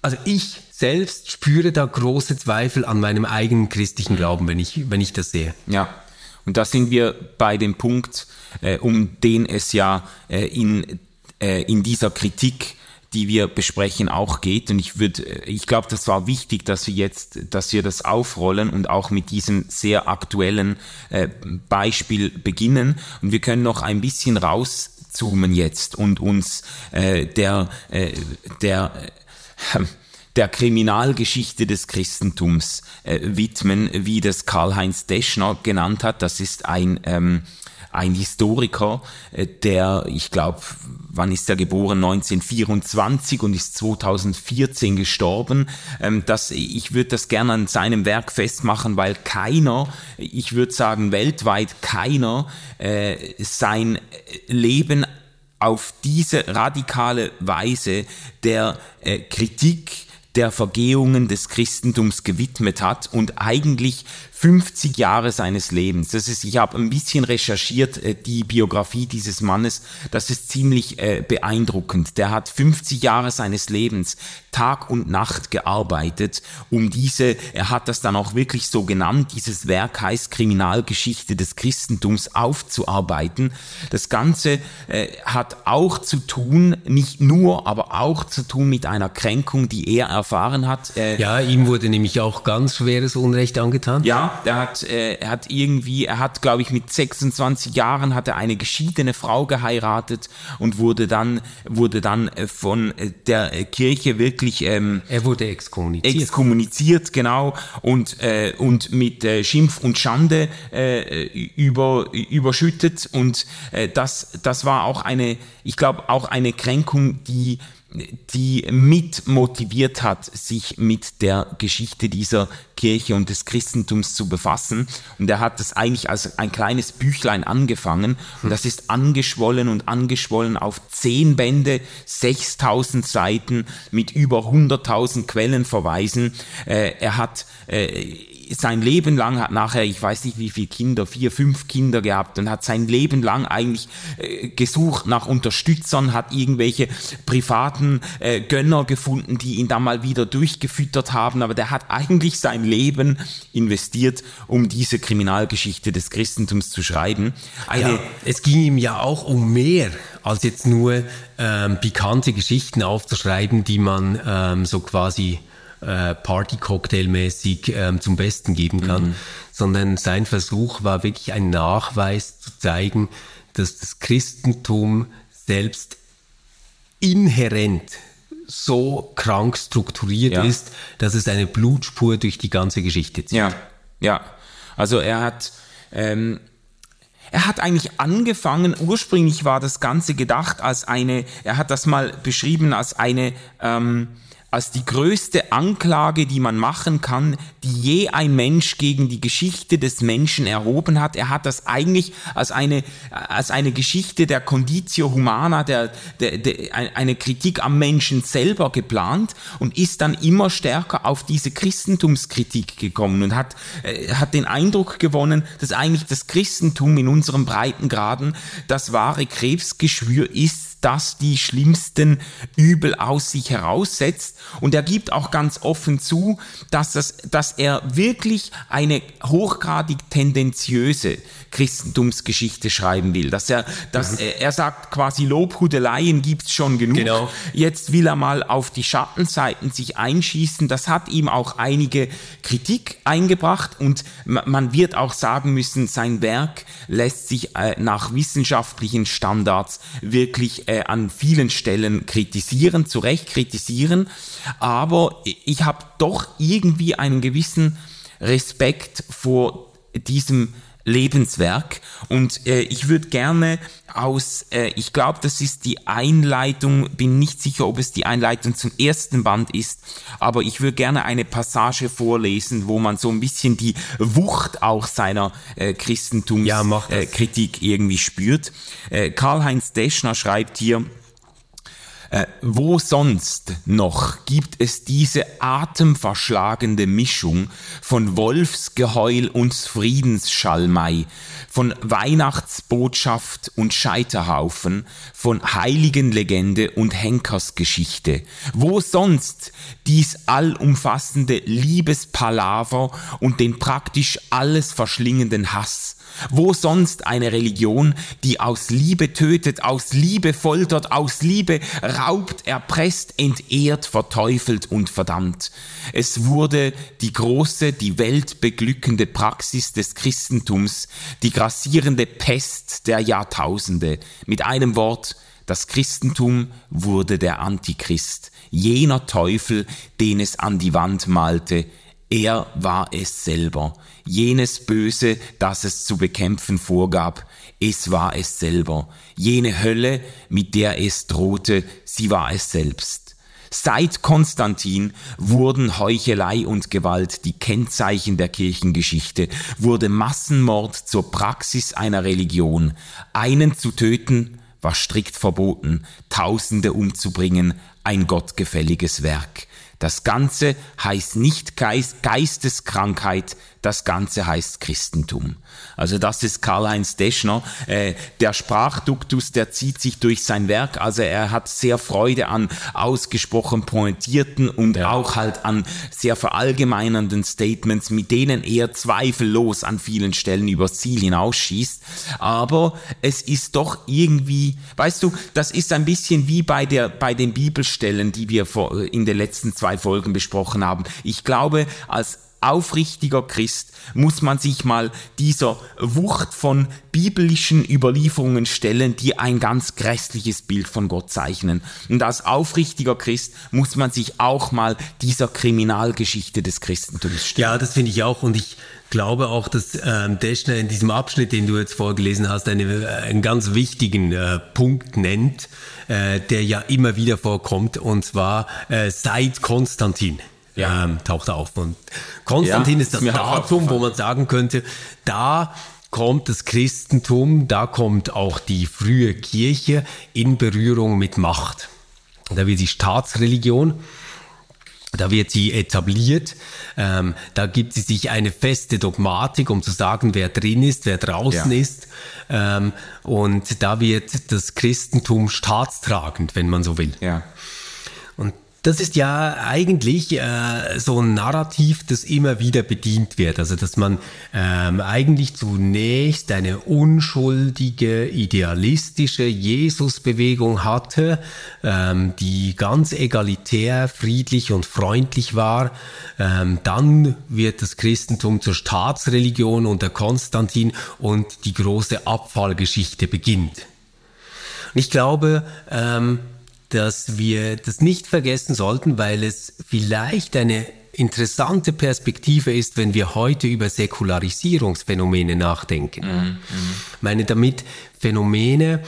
also ich selbst spüre da große Zweifel an meinem eigenen christlichen Glauben, wenn ich, wenn ich das sehe. Ja. Und da sind wir bei dem Punkt, äh, um den es ja äh, in, äh, in dieser Kritik die wir besprechen, auch geht. Und ich würde, äh, ich glaube, das war wichtig, dass wir jetzt, dass wir das aufrollen und auch mit diesem sehr aktuellen äh, Beispiel beginnen. Und wir können noch ein bisschen rauszoomen jetzt und uns äh, der, äh, der äh, der Kriminalgeschichte des Christentums äh, widmen, wie das Karl-Heinz Deschner genannt hat. Das ist ein, ähm, ein Historiker, äh, der, ich glaube, wann ist er geboren? 1924 und ist 2014 gestorben. Ähm, das, ich würde das gerne an seinem Werk festmachen, weil keiner, ich würde sagen weltweit keiner, äh, sein Leben auf diese radikale Weise der äh, Kritik der Vergehungen des Christentums gewidmet hat und eigentlich 50 Jahre seines Lebens. Das ist, ich habe ein bisschen recherchiert, äh, die Biografie dieses Mannes. Das ist ziemlich äh, beeindruckend. Der hat 50 Jahre seines Lebens Tag und Nacht gearbeitet, um diese, er hat das dann auch wirklich so genannt, dieses Werk heißt Kriminalgeschichte des Christentums aufzuarbeiten. Das Ganze äh, hat auch zu tun, nicht nur, aber auch zu tun mit einer Kränkung, die er erfahren hat. Äh, ja, ihm wurde nämlich auch ganz schweres Unrecht angetan. Ja, der hat, äh, er hat irgendwie, er hat, glaube ich, mit 26 Jahren hat er eine geschiedene Frau geheiratet und wurde dann, wurde dann äh, von äh, der äh, Kirche wirklich, ähm, er wurde exkommuniziert. Exkommuniziert, genau, und, äh, und mit äh, Schimpf und Schande äh, über, überschüttet und äh, das, das war auch eine, ich glaube, auch eine Kränkung, die die mit motiviert hat, sich mit der Geschichte dieser Kirche und des Christentums zu befassen. Und er hat das eigentlich als ein kleines Büchlein angefangen. Und das ist angeschwollen und angeschwollen auf zehn Bände, 6000 Seiten mit über 100.000 Quellenverweisen. Äh, er hat äh, sein Leben lang hat nachher, ich weiß nicht wie viele Kinder, vier, fünf Kinder gehabt und hat sein Leben lang eigentlich äh, gesucht nach Unterstützern, hat irgendwelche privaten äh, Gönner gefunden, die ihn da mal wieder durchgefüttert haben, aber der hat eigentlich sein Leben investiert, um diese Kriminalgeschichte des Christentums zu schreiben. Eine, ja, es ging ihm ja auch um mehr als jetzt nur ähm, pikante Geschichten aufzuschreiben, die man ähm, so quasi äh, Party-Cocktail-mäßig ähm, zum Besten geben kann, mhm. sondern sein Versuch war wirklich ein Nachweis zu zeigen, dass das Christentum selbst inhärent so krank strukturiert ja. ist, dass es eine Blutspur durch die ganze Geschichte zieht. Ja, ja. Also er hat, ähm, er hat eigentlich angefangen, ursprünglich war das Ganze gedacht als eine, er hat das mal beschrieben als eine, ähm, als die größte Anklage, die man machen kann, die je ein Mensch gegen die Geschichte des Menschen erhoben hat. Er hat das eigentlich als eine, als eine Geschichte der Conditio Humana, der, der, der, eine Kritik am Menschen selber geplant und ist dann immer stärker auf diese Christentumskritik gekommen und hat, äh, hat den Eindruck gewonnen, dass eigentlich das Christentum in unserem Breitengraden das wahre Krebsgeschwür ist, das die schlimmsten Übel aus sich heraussetzt. Und er gibt auch ganz offen zu, dass, das, dass er wirklich eine hochgradig tendenziöse Christentumsgeschichte schreiben will. Dass er, dass mhm. er, er sagt quasi Lobhudeleien gibt's schon genug. Genau. Jetzt will er mal auf die Schattenseiten sich einschießen. Das hat ihm auch einige Kritik eingebracht und man wird auch sagen müssen, sein Werk lässt sich äh, nach wissenschaftlichen Standards wirklich äh, an vielen Stellen kritisieren, zu Recht kritisieren. Aber ich habe doch irgendwie einen gewissen Respekt vor diesem Lebenswerk. Und äh, ich würde gerne aus, äh, ich glaube, das ist die Einleitung, bin nicht sicher, ob es die Einleitung zum ersten Band ist, aber ich würde gerne eine Passage vorlesen, wo man so ein bisschen die Wucht auch seiner äh, Christentumskritik ja, äh, irgendwie spürt. Äh, Karl-Heinz Deschner schreibt hier, äh, wo sonst noch gibt es diese atemverschlagende Mischung von Wolfsgeheul und Friedensschalmei, von Weihnachtsbotschaft und Scheiterhaufen, von Heiligenlegende und Henkersgeschichte? Wo sonst dies allumfassende Liebespalaver und den praktisch alles verschlingenden Hass? Wo sonst eine Religion, die aus Liebe tötet, aus Liebe foltert, aus Liebe raubt, erpresst, entehrt, verteufelt und verdammt? Es wurde die große, die weltbeglückende Praxis des Christentums, die grassierende Pest der Jahrtausende. Mit einem Wort, das Christentum wurde der Antichrist, jener Teufel, den es an die Wand malte, Er war es selber. Jenes Böse, das es zu bekämpfen vorgab, es war es selber. Jene Hölle, mit der es drohte, sie war es selbst. Seit Konstantin wurden Heuchelei und Gewalt die Kennzeichen der Kirchengeschichte, wurde Massenmord zur Praxis einer Religion. Einen zu töten war strikt verboten, Tausende umzubringen, ein gottgefälliges Werk. Das Ganze heißt nicht Geist, Geisteskrankheit, das Ganze heißt Christentum. Also das ist Karl-Heinz Deschner. Äh, der Sprachduktus, der zieht sich durch sein Werk. Also er hat sehr Freude an ausgesprochen pointierten und ja. auch halt an sehr verallgemeinernden Statements, mit denen er zweifellos an vielen Stellen übers Ziel hinausschießt. Aber es ist doch irgendwie, weißt du, das ist ein bisschen wie bei der, bei den Bibelstellen, die wir in den letzten zwei Folgen besprochen haben. Ich glaube, als aufrichtiger Christ muss man sich mal dieser Wucht von biblischen Überlieferungen stellen, die ein ganz grässliches Bild von Gott zeichnen. Und als aufrichtiger Christ muss man sich auch mal dieser Kriminalgeschichte des Christentums stellen. Ja, das finde ich auch. Und ich glaube auch, dass ähm, Deschner in diesem Abschnitt, den du jetzt vorgelesen hast, eine, äh, einen ganz wichtigen äh, Punkt nennt, äh, der ja immer wieder vorkommt, und zwar äh, seit Konstantin ja. ähm, taucht auf. Und Konstantin ja, ist das Datum, wo man sagen könnte, da kommt das Christentum, da kommt auch die frühe Kirche in Berührung mit Macht. Da wird die Staatsreligion, da wird sie etabliert, ähm, da gibt sie sich eine feste Dogmatik, um zu sagen, wer drin ist, wer draußen ja. ist. Ähm, und da wird das Christentum staatstragend, wenn man so will. Ja. Das ist ja eigentlich äh, so ein Narrativ, das immer wieder bedient wird. Also dass man ähm, eigentlich zunächst eine unschuldige, idealistische Jesusbewegung hatte, ähm, die ganz egalitär, friedlich und freundlich war. Ähm, dann wird das Christentum zur Staatsreligion unter Konstantin und die große Abfallgeschichte beginnt. Und ich glaube, ähm, dass wir das nicht vergessen sollten, weil es vielleicht eine interessante Perspektive ist, wenn wir heute über Säkularisierungsphänomene nachdenken. Mhm. mhm. Ich meine damit Phänomene,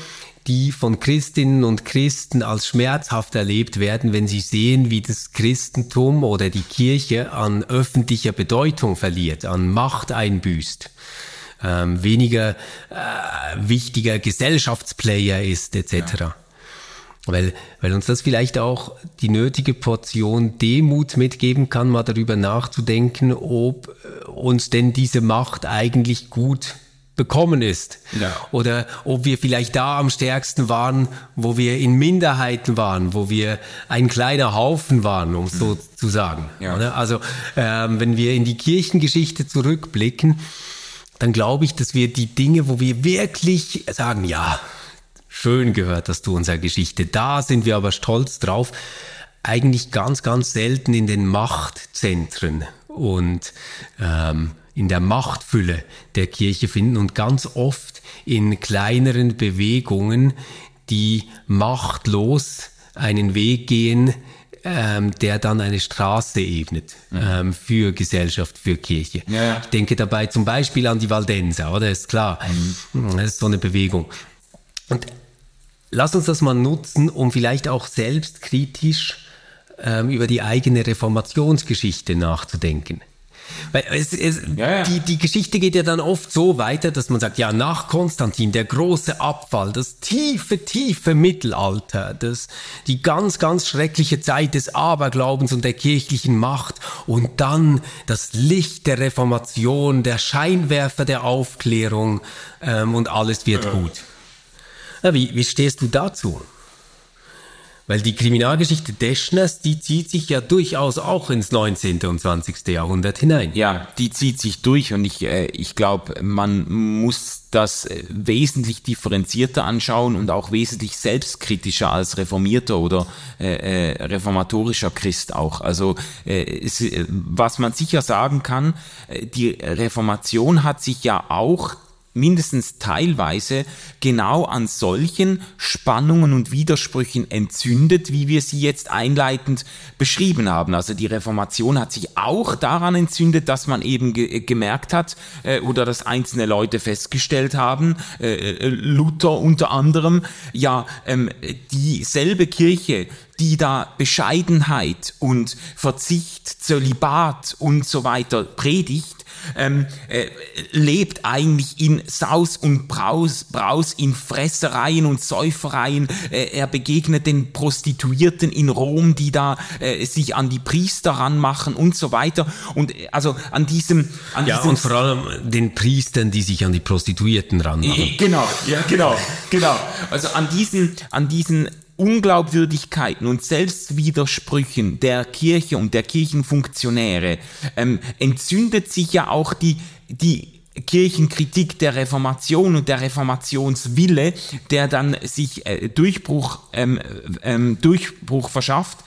die von Christinnen und Christen als schmerzhaft erlebt werden, wenn sie sehen, wie das Christentum oder die Kirche an öffentlicher Bedeutung verliert, an Macht einbüßt, ähm, weniger äh, wichtiger Gesellschaftsplayer ist, etc. Ja. Weil, weil uns das vielleicht auch die nötige Portion Demut mitgeben kann, mal darüber nachzudenken, ob äh, uns denn diese Macht eigentlich gut bekommen ist. Ja. Oder ob wir vielleicht da am stärksten waren, wo wir in Minderheiten waren, wo wir ein kleiner Haufen waren, um es so mhm. zu sagen. Ja. Also ähm, wenn wir in die Kirchengeschichte zurückblicken, dann glaube ich, dass wir die Dinge, wo wir wirklich sagen, ja, Schön gehört das zu unserer Geschichte. Da sind wir aber stolz drauf. Eigentlich ganz, ganz selten in den Machtzentren und ähm, in der Machtfülle der Kirche finden und ganz oft in kleineren Bewegungen, die machtlos einen Weg gehen, ähm, der dann eine Straße ebnet mhm. ähm, für Gesellschaft, für Kirche. Ja, ja. Ich denke dabei zum Beispiel an die Valdenser, oder? Ist klar. Mhm. Das ist so eine Bewegung. Und Lass uns das mal nutzen, um vielleicht auch selbstkritisch ähm, über die eigene Reformationsgeschichte nachzudenken. Weil es, es, ja, ja. Die, die Geschichte geht ja dann oft so weiter, dass man sagt, ja, nach Konstantin, der große Abfall, das tiefe, tiefe Mittelalter, das, die ganz, ganz schreckliche Zeit des Aberglaubens und der kirchlichen Macht und dann das Licht der Reformation, der Scheinwerfer der Aufklärung ähm, und alles wird ja. gut. Na, wie, wie stehst du dazu? Weil die Kriminalgeschichte Deschners, die zieht sich ja durchaus auch ins 19. und 20. Jahrhundert hinein. Ja, die zieht sich durch und ich, äh, ich glaube, man muss das äh, wesentlich differenzierter anschauen und auch wesentlich selbstkritischer als reformierter oder äh, äh, reformatorischer Christ auch. Also äh, es, äh, was man sicher sagen kann, die Reformation hat sich ja auch mindestens teilweise genau an solchen Spannungen und Widersprüchen entzündet, wie wir sie jetzt einleitend beschrieben haben. Also die Reformation hat sich auch daran entzündet, dass man eben ge gemerkt hat äh, oder dass einzelne Leute festgestellt haben, äh, äh Luther unter anderem, ja, ähm, dieselbe Kirche, die da Bescheidenheit und Verzicht, Zölibat und so weiter predigt, ähm, äh, lebt eigentlich in Saus und Braus, Braus, in Fressereien und Säufereien. Äh, er begegnet den Prostituierten in Rom, die da äh, sich an die Priester ranmachen und so weiter. Und äh, also an diesem... An ja, diesem und vor allem den Priestern, die sich an die Prostituierten ranmachen. Genau, ja, genau, genau. Also an diesen, an diesen Unglaubwürdigkeiten und Selbstwidersprüchen der Kirche und der Kirchenfunktionäre ähm, entzündet sich ja auch die, die Kirchenkritik der Reformation und der Reformationswille, der dann sich äh, Durchbruch, ähm, ähm, Durchbruch verschafft.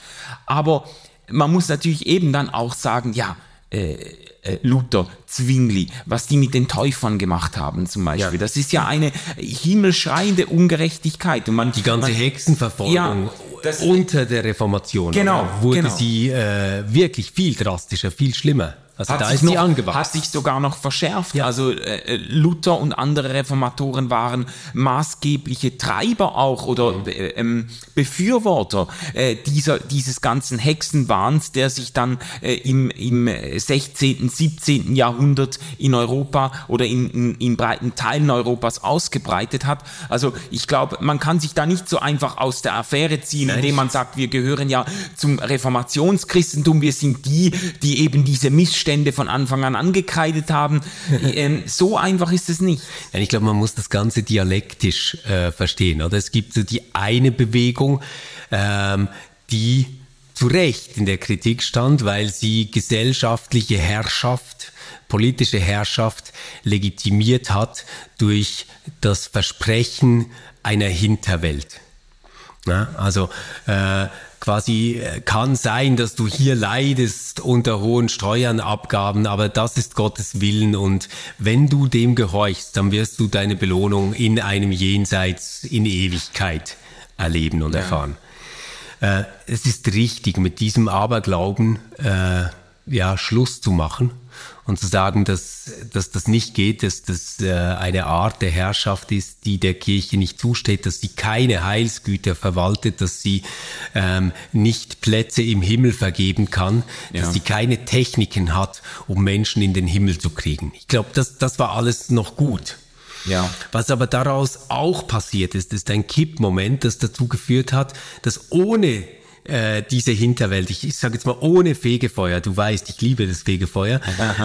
Aber man muss natürlich eben dann auch sagen, ja, äh, äh, Luther, Zwingli, was die mit den Täufern gemacht haben zum Beispiel. Ja. Das ist ja eine himmelschreiende Ungerechtigkeit. Und man, die ganze man, Hexenverfolgung ja, das, unter der Reformation genau, wurde genau. sie äh, wirklich viel drastischer, viel schlimmer. Also hat da ist noch, sie angewachsen. Hat sich sogar noch verschärft. Ja. Also äh, Luther und andere Reformatoren waren maßgebliche Treiber auch oder mhm. äh, ähm, Befürworter äh, dieser, dieses ganzen Hexenwahns, der sich dann äh, im, im 16., 17. Jahrhundert in Europa oder in, in, in breiten Teilen Europas ausgebreitet hat. Also ich glaube, man kann sich da nicht so einfach aus der Affäre ziehen, indem man sagt, wir gehören ja zum Reformationschristentum, wir sind die, die eben diese Missstände Missstände von Anfang an angekreidet haben. [LAUGHS] ähm, so einfach ist es nicht. Ja, ich glaube, man muss das Ganze dialektisch äh, verstehen. Oder es gibt so die eine Bewegung, ähm, die zu Recht in der Kritik stand, weil sie gesellschaftliche Herrschaft, politische Herrschaft legitimiert hat durch das Versprechen einer Hinterwelt. Ja, also äh, quasi äh, kann sein, dass du hier leidest unter hohen Steuernabgaben, aber das ist Gottes Willen und wenn du dem gehorchst, dann wirst du deine Belohnung in einem Jenseits in Ewigkeit erleben und erfahren. Ja. Äh, es ist richtig, mit diesem Aberglauben äh, ja Schluss zu machen und zu sagen, dass, dass das nicht geht, dass das äh, eine Art der Herrschaft ist, die der Kirche nicht zusteht, dass sie keine Heilsgüter verwaltet, dass sie ähm, nicht Plätze im Himmel vergeben kann, ja. dass sie keine Techniken hat, um Menschen in den Himmel zu kriegen. Ich glaube, das, das war alles noch gut. Ja. Was aber daraus auch passiert ist, ist ein Kippmoment, das dazu geführt hat, dass ohne äh, diese Hinterwelt, ich, ich sage jetzt mal ohne Fegefeuer, du weißt, ich liebe das Fegefeuer,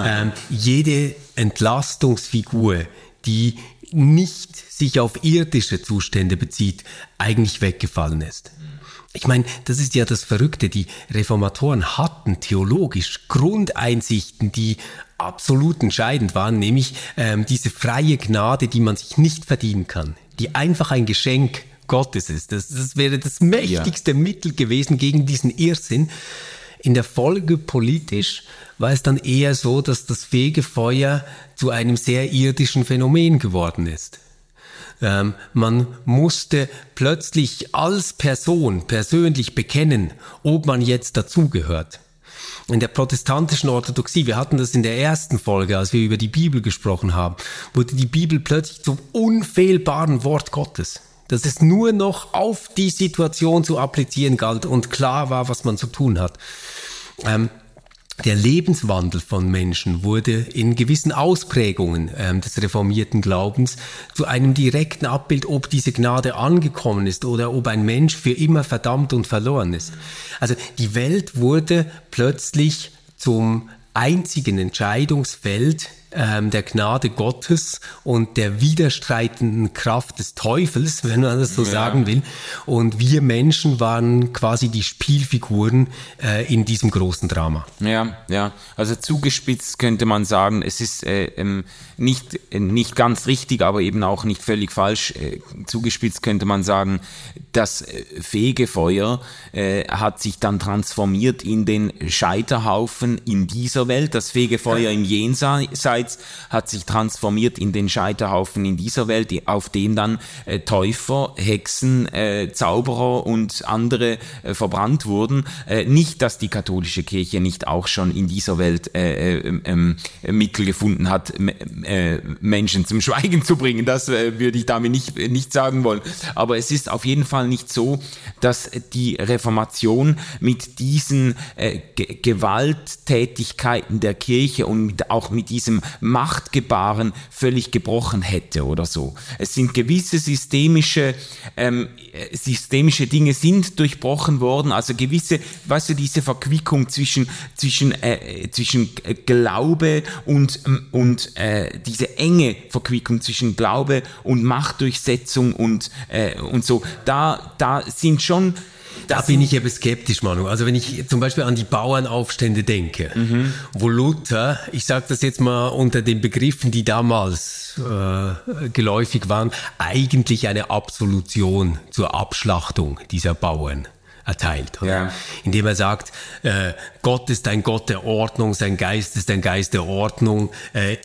ähm, jede Entlastungsfigur, die nicht sich auf irdische Zustände bezieht, eigentlich weggefallen ist. Ich meine, das ist ja das Verrückte. Die Reformatoren hatten theologisch Grundeinsichten, die absolut entscheidend waren, nämlich ähm, diese freie Gnade, die man sich nicht verdienen kann, die einfach ein Geschenk Gottes ist. Das, das wäre das mächtigste ja. Mittel gewesen gegen diesen Irrsinn. In der Folge politisch war es dann eher so, dass das Fegefeuer zu einem sehr irdischen Phänomen geworden ist. Ähm, man musste plötzlich als Person persönlich bekennen, ob man jetzt dazugehört. In der protestantischen Orthodoxie, wir hatten das in der ersten Folge, als wir über die Bibel gesprochen haben, wurde die Bibel plötzlich zum unfehlbaren Wort Gottes dass es nur noch auf die Situation zu applizieren galt und klar war, was man zu tun hat. Ähm, der Lebenswandel von Menschen wurde in gewissen Ausprägungen ähm, des reformierten Glaubens zu einem direkten Abbild, ob diese Gnade angekommen ist oder ob ein Mensch für immer verdammt und verloren ist. Also die Welt wurde plötzlich zum einzigen Entscheidungsfeld ähm, der Gnade Gottes und der widerstreitenden Kraft des Teufels, [LAUGHS] wenn man das so ja. sagen will. Und wir Menschen waren quasi die Spielfiguren äh, in diesem großen Drama. Ja, ja. Also zugespitzt könnte man sagen, es ist äh, ähm, nicht, äh, nicht ganz richtig, aber eben auch nicht völlig falsch. Äh, zugespitzt könnte man sagen, das äh, Fegefeuer äh, hat sich dann transformiert in den Scheiterhaufen in dieser Welt, das Fegefeuer im Jenseits jenseits hat sich transformiert in den Scheiterhaufen in dieser Welt, auf dem dann äh, Täufer, Hexen, äh, Zauberer und andere äh, verbrannt wurden. Äh, nicht, dass die katholische Kirche nicht auch schon in dieser Welt äh, äh, ähm, Mittel gefunden hat, Menschen zum Schweigen zu bringen. Das würde ich damit nicht, nicht sagen wollen. Aber es ist auf jeden Fall nicht so, dass die Reformation mit diesen Gewalttätigkeiten der Kirche und mit, auch mit diesem Machtgebaren völlig gebrochen hätte oder so. Es sind gewisse systemische, ähm, systemische Dinge sind durchbrochen worden, also gewisse, weißt du, diese Verquickung zwischen, zwischen, äh, zwischen Glaube und, und äh, diese enge Verquickung zwischen Glaube und Machtdurchsetzung und, äh, und so, da, da sind schon da bin ich eben skeptisch, Manu. Also wenn ich zum Beispiel an die Bauernaufstände denke, mhm. wo Luther, ich sage das jetzt mal unter den Begriffen, die damals äh, geläufig waren, eigentlich eine Absolution zur Abschlachtung dieser Bauern erteilt. Ja. Indem er sagt, äh, Gott ist ein Gott der Ordnung, sein Geist ist ein Geist der Ordnung, äh,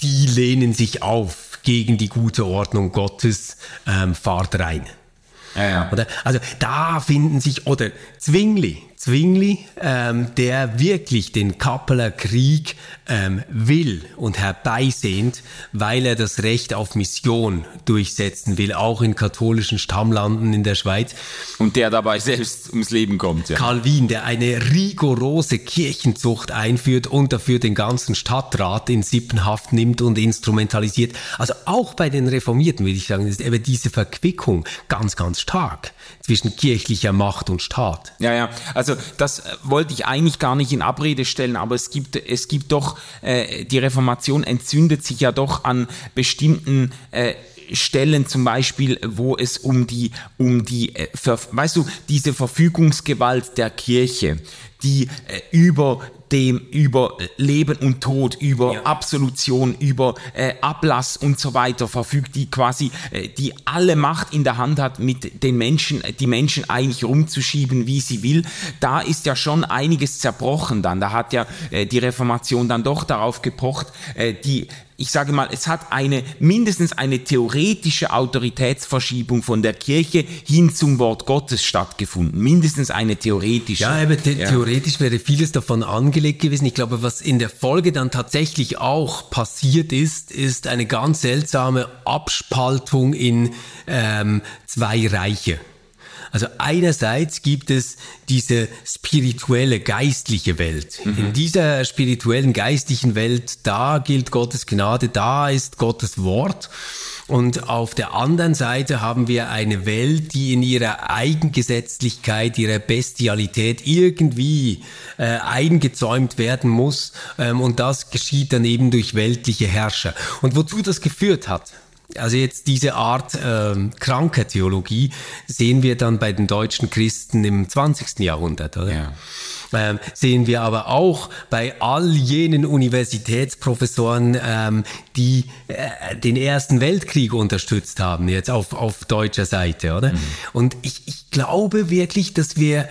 die lehnen sich auf gegen die gute Ordnung Gottes, ähm, fahrt rein. Ja, ja. Oder? Also da finden sich, oder Zwingli, Zwingli, ähm, der wirklich den Kappeler Krieg ähm, will und herbeisehnt, weil er das Recht auf Mission durchsetzen will, auch in katholischen Stammlanden in der Schweiz. Und der dabei selbst ums Leben kommt. Ja. Calvin, der eine rigorose Kirchenzucht einführt und dafür den ganzen Stadtrat in Sippenhaft nimmt und instrumentalisiert. Also auch bei den Reformierten, würde ich sagen, ist eben diese Verquickung ganz, ganz stark zwischen kirchlicher Macht und Staat. Ja, ja. Also das äh, wollte ich eigentlich gar nicht in Abrede stellen, aber es gibt, es gibt doch, äh, die Reformation entzündet sich ja doch an bestimmten äh, Stellen zum Beispiel, wo es um die, um die, äh, weißt du, diese Verfügungsgewalt der Kirche, die äh, über dem über Leben und Tod, über ja. Absolution, über äh, Ablass und so weiter verfügt, die quasi äh, die alle Macht in der Hand hat, mit den Menschen, die Menschen eigentlich rumzuschieben, wie sie will. Da ist ja schon einiges zerbrochen dann. Da hat ja äh, die Reformation dann doch darauf gepocht, äh, die ich sage mal, es hat eine mindestens eine theoretische Autoritätsverschiebung von der Kirche hin zum Wort Gottes stattgefunden. Mindestens eine theoretische. Ja, aber the ja. Theoretisch wäre vieles davon angelegt gewesen. Ich glaube, was in der Folge dann tatsächlich auch passiert ist, ist eine ganz seltsame Abspaltung in ähm, zwei Reiche. Also einerseits gibt es diese spirituelle, geistliche Welt. Mhm. In dieser spirituellen, geistlichen Welt, da gilt Gottes Gnade, da ist Gottes Wort. Und auf der anderen Seite haben wir eine Welt, die in ihrer Eigengesetzlichkeit, ihrer Bestialität irgendwie äh, eingezäumt werden muss. Ähm, und das geschieht dann eben durch weltliche Herrscher. Und wozu das geführt hat, also jetzt diese Art ähm, kranker Theologie sehen wir dann bei den deutschen Christen im 20. Jahrhundert, oder? Ja. Ähm, sehen wir aber auch bei all jenen Universitätsprofessoren, ähm, die äh, den Ersten Weltkrieg unterstützt haben, jetzt auf, auf deutscher Seite, oder? Mhm. Und ich, ich glaube wirklich, dass wir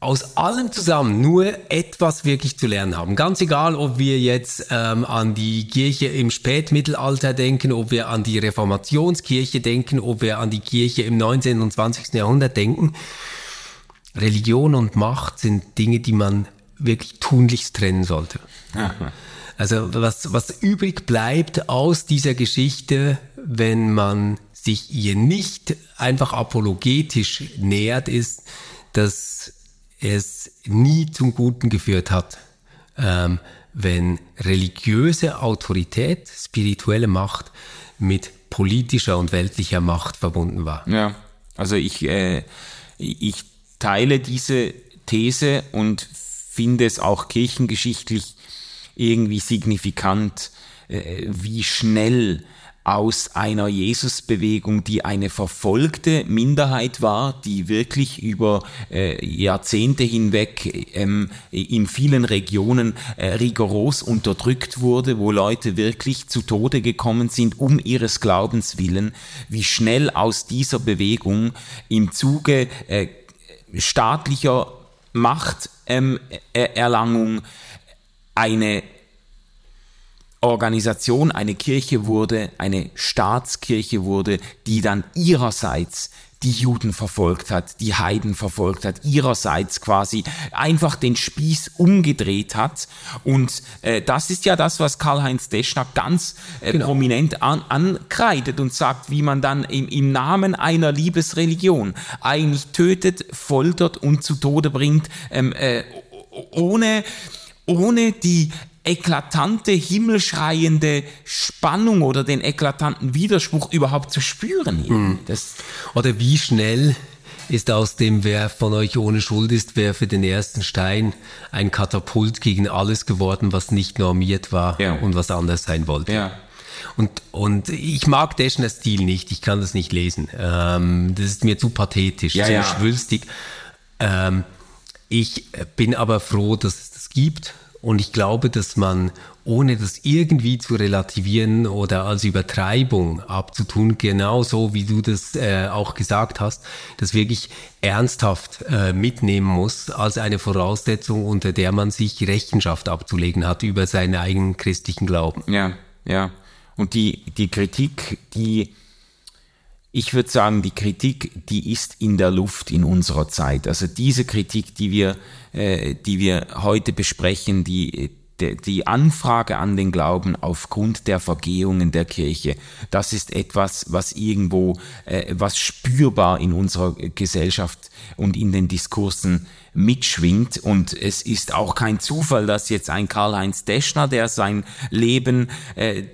aus allem zusammen nur etwas wirklich zu lernen haben. Ganz egal, ob wir jetzt ähm, an die Kirche im Spätmittelalter denken, ob wir an die Reformationskirche denken, ob wir an die Kirche im 19. und 20. Jahrhundert denken. Religion und Macht sind Dinge, die man wirklich tunlichst trennen sollte. Also was, was übrig bleibt aus dieser Geschichte, wenn man sich ihr nicht einfach apologetisch nähert, ist, dass es nie zum Guten geführt hat, ähm, wenn religiöse Autorität, spirituelle Macht mit politischer und weltlicher Macht verbunden war. Ja, also ich, äh, ich teile diese These und finde es auch kirchengeschichtlich irgendwie signifikant, äh, wie schnell aus einer Jesusbewegung, die eine verfolgte Minderheit war, die wirklich über äh, Jahrzehnte hinweg ähm, in vielen Regionen äh, rigoros unterdrückt wurde, wo Leute wirklich zu Tode gekommen sind um ihres Glaubens willen, wie schnell aus dieser Bewegung im Zuge äh, staatlicher Machterlangung ähm, eine Organisation, eine Kirche wurde, eine Staatskirche wurde, die dann ihrerseits die Juden verfolgt hat, die Heiden verfolgt hat, ihrerseits quasi einfach den Spieß umgedreht hat. Und äh, das ist ja das, was Karl-Heinz Deschner ganz äh, genau. prominent an, ankreidet und sagt, wie man dann im, im Namen einer Liebesreligion eigentlich tötet, foltert und zu Tode bringt, ähm, äh, ohne ohne die eklatante, himmelschreiende Spannung oder den eklatanten Widerspruch überhaupt zu spüren. Mhm. Oder wie schnell ist aus dem, wer von euch ohne Schuld ist, wer für den ersten Stein ein Katapult gegen alles geworden, was nicht normiert war ja. und was anders sein wollte. Ja. Und, und ich mag Deschners Stil nicht, ich kann das nicht lesen. Ähm, das ist mir zu pathetisch, ja, zu ja. schwülstig. Ähm, ich bin aber froh, dass es das gibt und ich glaube, dass man, ohne das irgendwie zu relativieren oder als Übertreibung abzutun, genauso wie du das äh, auch gesagt hast, das wirklich ernsthaft äh, mitnehmen muss als eine Voraussetzung, unter der man sich Rechenschaft abzulegen hat über seinen eigenen christlichen Glauben. Ja, ja. Und die, die Kritik, die ich würde sagen, die Kritik, die ist in der Luft in unserer Zeit. Also diese Kritik, die wir, äh, die wir heute besprechen, die, die, die Anfrage an den Glauben aufgrund der Vergehungen der Kirche, das ist etwas, was irgendwo, äh, was spürbar in unserer Gesellschaft und in den Diskursen mitschwingt. Und es ist auch kein Zufall, dass jetzt ein Karl-Heinz Deschner, der sein Leben äh,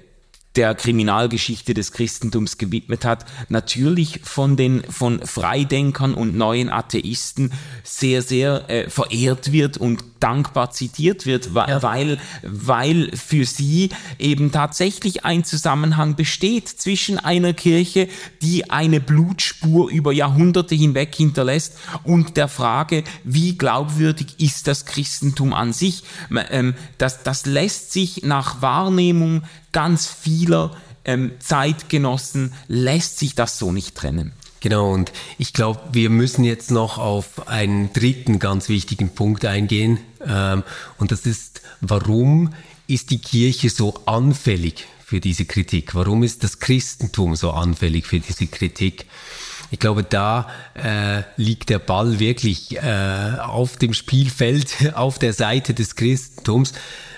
der Kriminalgeschichte des Christentums gewidmet hat, natürlich von den von Freidenkern und neuen Atheisten sehr sehr äh, verehrt wird und dankbar zitiert wird, ja. weil weil für sie eben tatsächlich ein Zusammenhang besteht zwischen einer Kirche, die eine Blutspur über Jahrhunderte hinweg hinterlässt und der Frage, wie glaubwürdig ist das Christentum an sich. Ähm, das, das lässt sich nach Wahrnehmung ganz vieler ähm, Zeitgenossen lässt sich das so nicht trennen. Genau, und ich glaube, wir müssen jetzt noch auf einen dritten ganz wichtigen Punkt eingehen. Ähm, und das ist, warum ist die Kirche so anfällig für diese Kritik? Warum ist das Christentum so anfällig für diese Kritik? Ich glaube, da äh, liegt der Ball wirklich äh, auf dem Spielfeld, [LAUGHS] auf der Seite des Christentums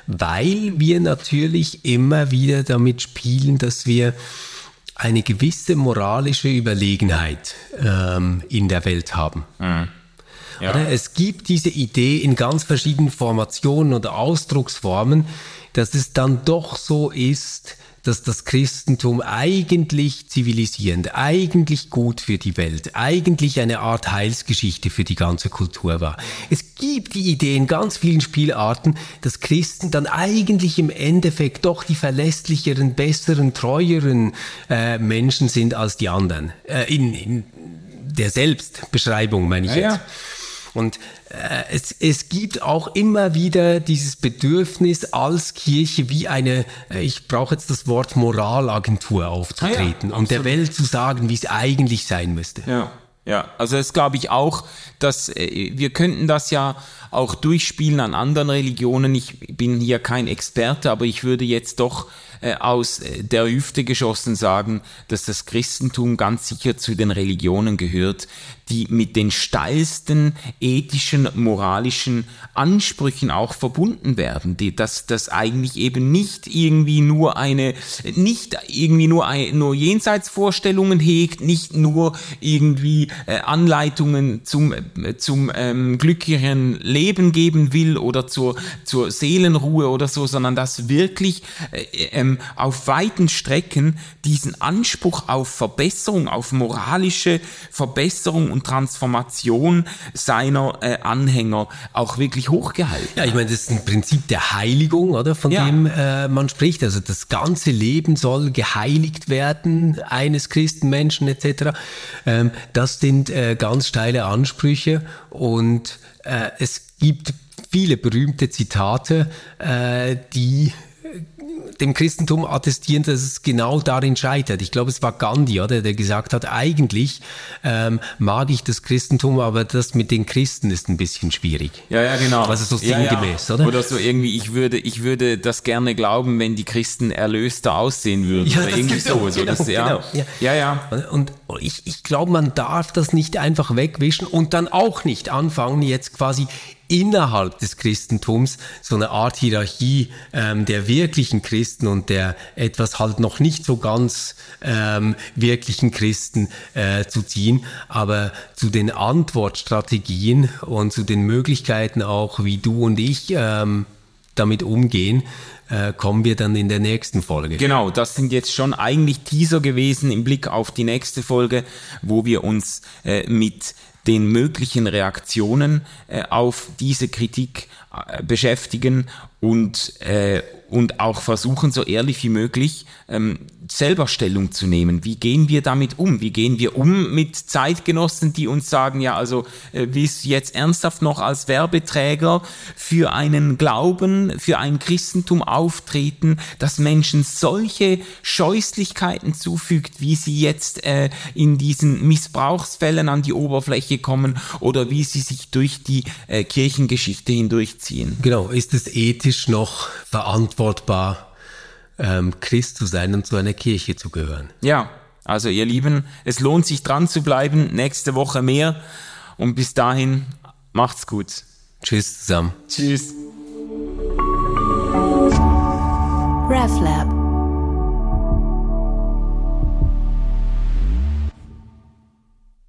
weil wir natürlich immer wieder damit spielen, dass wir eine gewisse moralische Überlegenheit ähm, in der Welt haben. Mhm. Ja. Es gibt diese Idee in ganz verschiedenen Formationen oder Ausdrucksformen, dass es dann doch so ist, dass das Christentum eigentlich zivilisierend, eigentlich gut für die Welt, eigentlich eine Art Heilsgeschichte für die ganze Kultur war. Es gibt die Idee in ganz vielen Spielarten, dass Christen dann eigentlich im Endeffekt doch die verlässlicheren, besseren, treueren äh, Menschen sind als die anderen. Äh, in, in der Selbstbeschreibung meine ich ja, jetzt. Ja. Und äh, es, es gibt auch immer wieder dieses Bedürfnis als Kirche wie eine, äh, ich brauche jetzt das Wort Moralagentur aufzutreten ah ja, und der Welt zu sagen, wie es eigentlich sein müsste. Ja. Ja, also das glaube ich auch, dass äh, wir könnten das ja auch durchspielen an anderen Religionen. Ich bin hier kein Experte, aber ich würde jetzt doch aus äh, der Hüfte geschossen sagen, dass das Christentum ganz sicher zu den Religionen gehört, die mit den steilsten ethischen, moralischen Ansprüchen auch verbunden werden, die, dass das eigentlich eben nicht irgendwie nur eine, nicht irgendwie nur, ein, nur Jenseitsvorstellungen hegt, nicht nur irgendwie äh, Anleitungen zum, äh, zum ähm, glücklicheren Leben geben will oder zur, zur Seelenruhe oder so, sondern dass wirklich äh, ähm, auf weiten Strecken diesen Anspruch auf Verbesserung, auf moralische Verbesserung und Transformation seiner äh, Anhänger auch wirklich hochgehalten. Ja, ich meine, das ist ein Prinzip der Heiligung, oder, von ja. dem äh, man spricht. Also das ganze Leben soll geheiligt werden eines Christenmenschen etc. Ähm, das sind äh, ganz steile Ansprüche und äh, es gibt viele berühmte Zitate, äh, die dem Christentum attestieren, dass es genau darin scheitert. Ich glaube, es war Gandhi, oder, der gesagt hat, eigentlich ähm, mag ich das Christentum, aber das mit den Christen ist ein bisschen schwierig. Ja, ja, genau. Also so sinngemäß, ja, ja. oder? Oder so irgendwie, ich würde, ich würde das gerne glauben, wenn die Christen erlöster aussehen würden. Ja, oder irgendwie so. Genau, so das, ja. Genau, ja. ja, ja. Und ich, ich glaube, man darf das nicht einfach wegwischen und dann auch nicht anfangen, jetzt quasi innerhalb des Christentums so eine Art Hierarchie ähm, der wirklichen Christen und der etwas halt noch nicht so ganz ähm, wirklichen Christen äh, zu ziehen, aber zu den Antwortstrategien und zu den Möglichkeiten auch, wie du und ich ähm, damit umgehen, äh, kommen wir dann in der nächsten Folge. Genau, das sind jetzt schon eigentlich Teaser gewesen im Blick auf die nächste Folge, wo wir uns äh, mit den möglichen Reaktionen äh, auf diese Kritik beschäftigen und, äh, und auch versuchen, so ehrlich wie möglich ähm, selber Stellung zu nehmen. Wie gehen wir damit um? Wie gehen wir um mit Zeitgenossen, die uns sagen, ja, also äh, willst du jetzt ernsthaft noch als Werbeträger für einen Glauben, für ein Christentum auftreten, das Menschen solche Scheußlichkeiten zufügt, wie sie jetzt äh, in diesen Missbrauchsfällen an die Oberfläche kommen oder wie sie sich durch die äh, Kirchengeschichte hindurchziehen? Genau, ist es ethisch noch verantwortbar? ähm, Christ zu sein und zu einer Kirche zu gehören. Ja, also ihr Lieben, es lohnt sich dran zu bleiben. Nächste Woche mehr. Und bis dahin, macht's gut. Tschüss zusammen. Tschüss. RefLab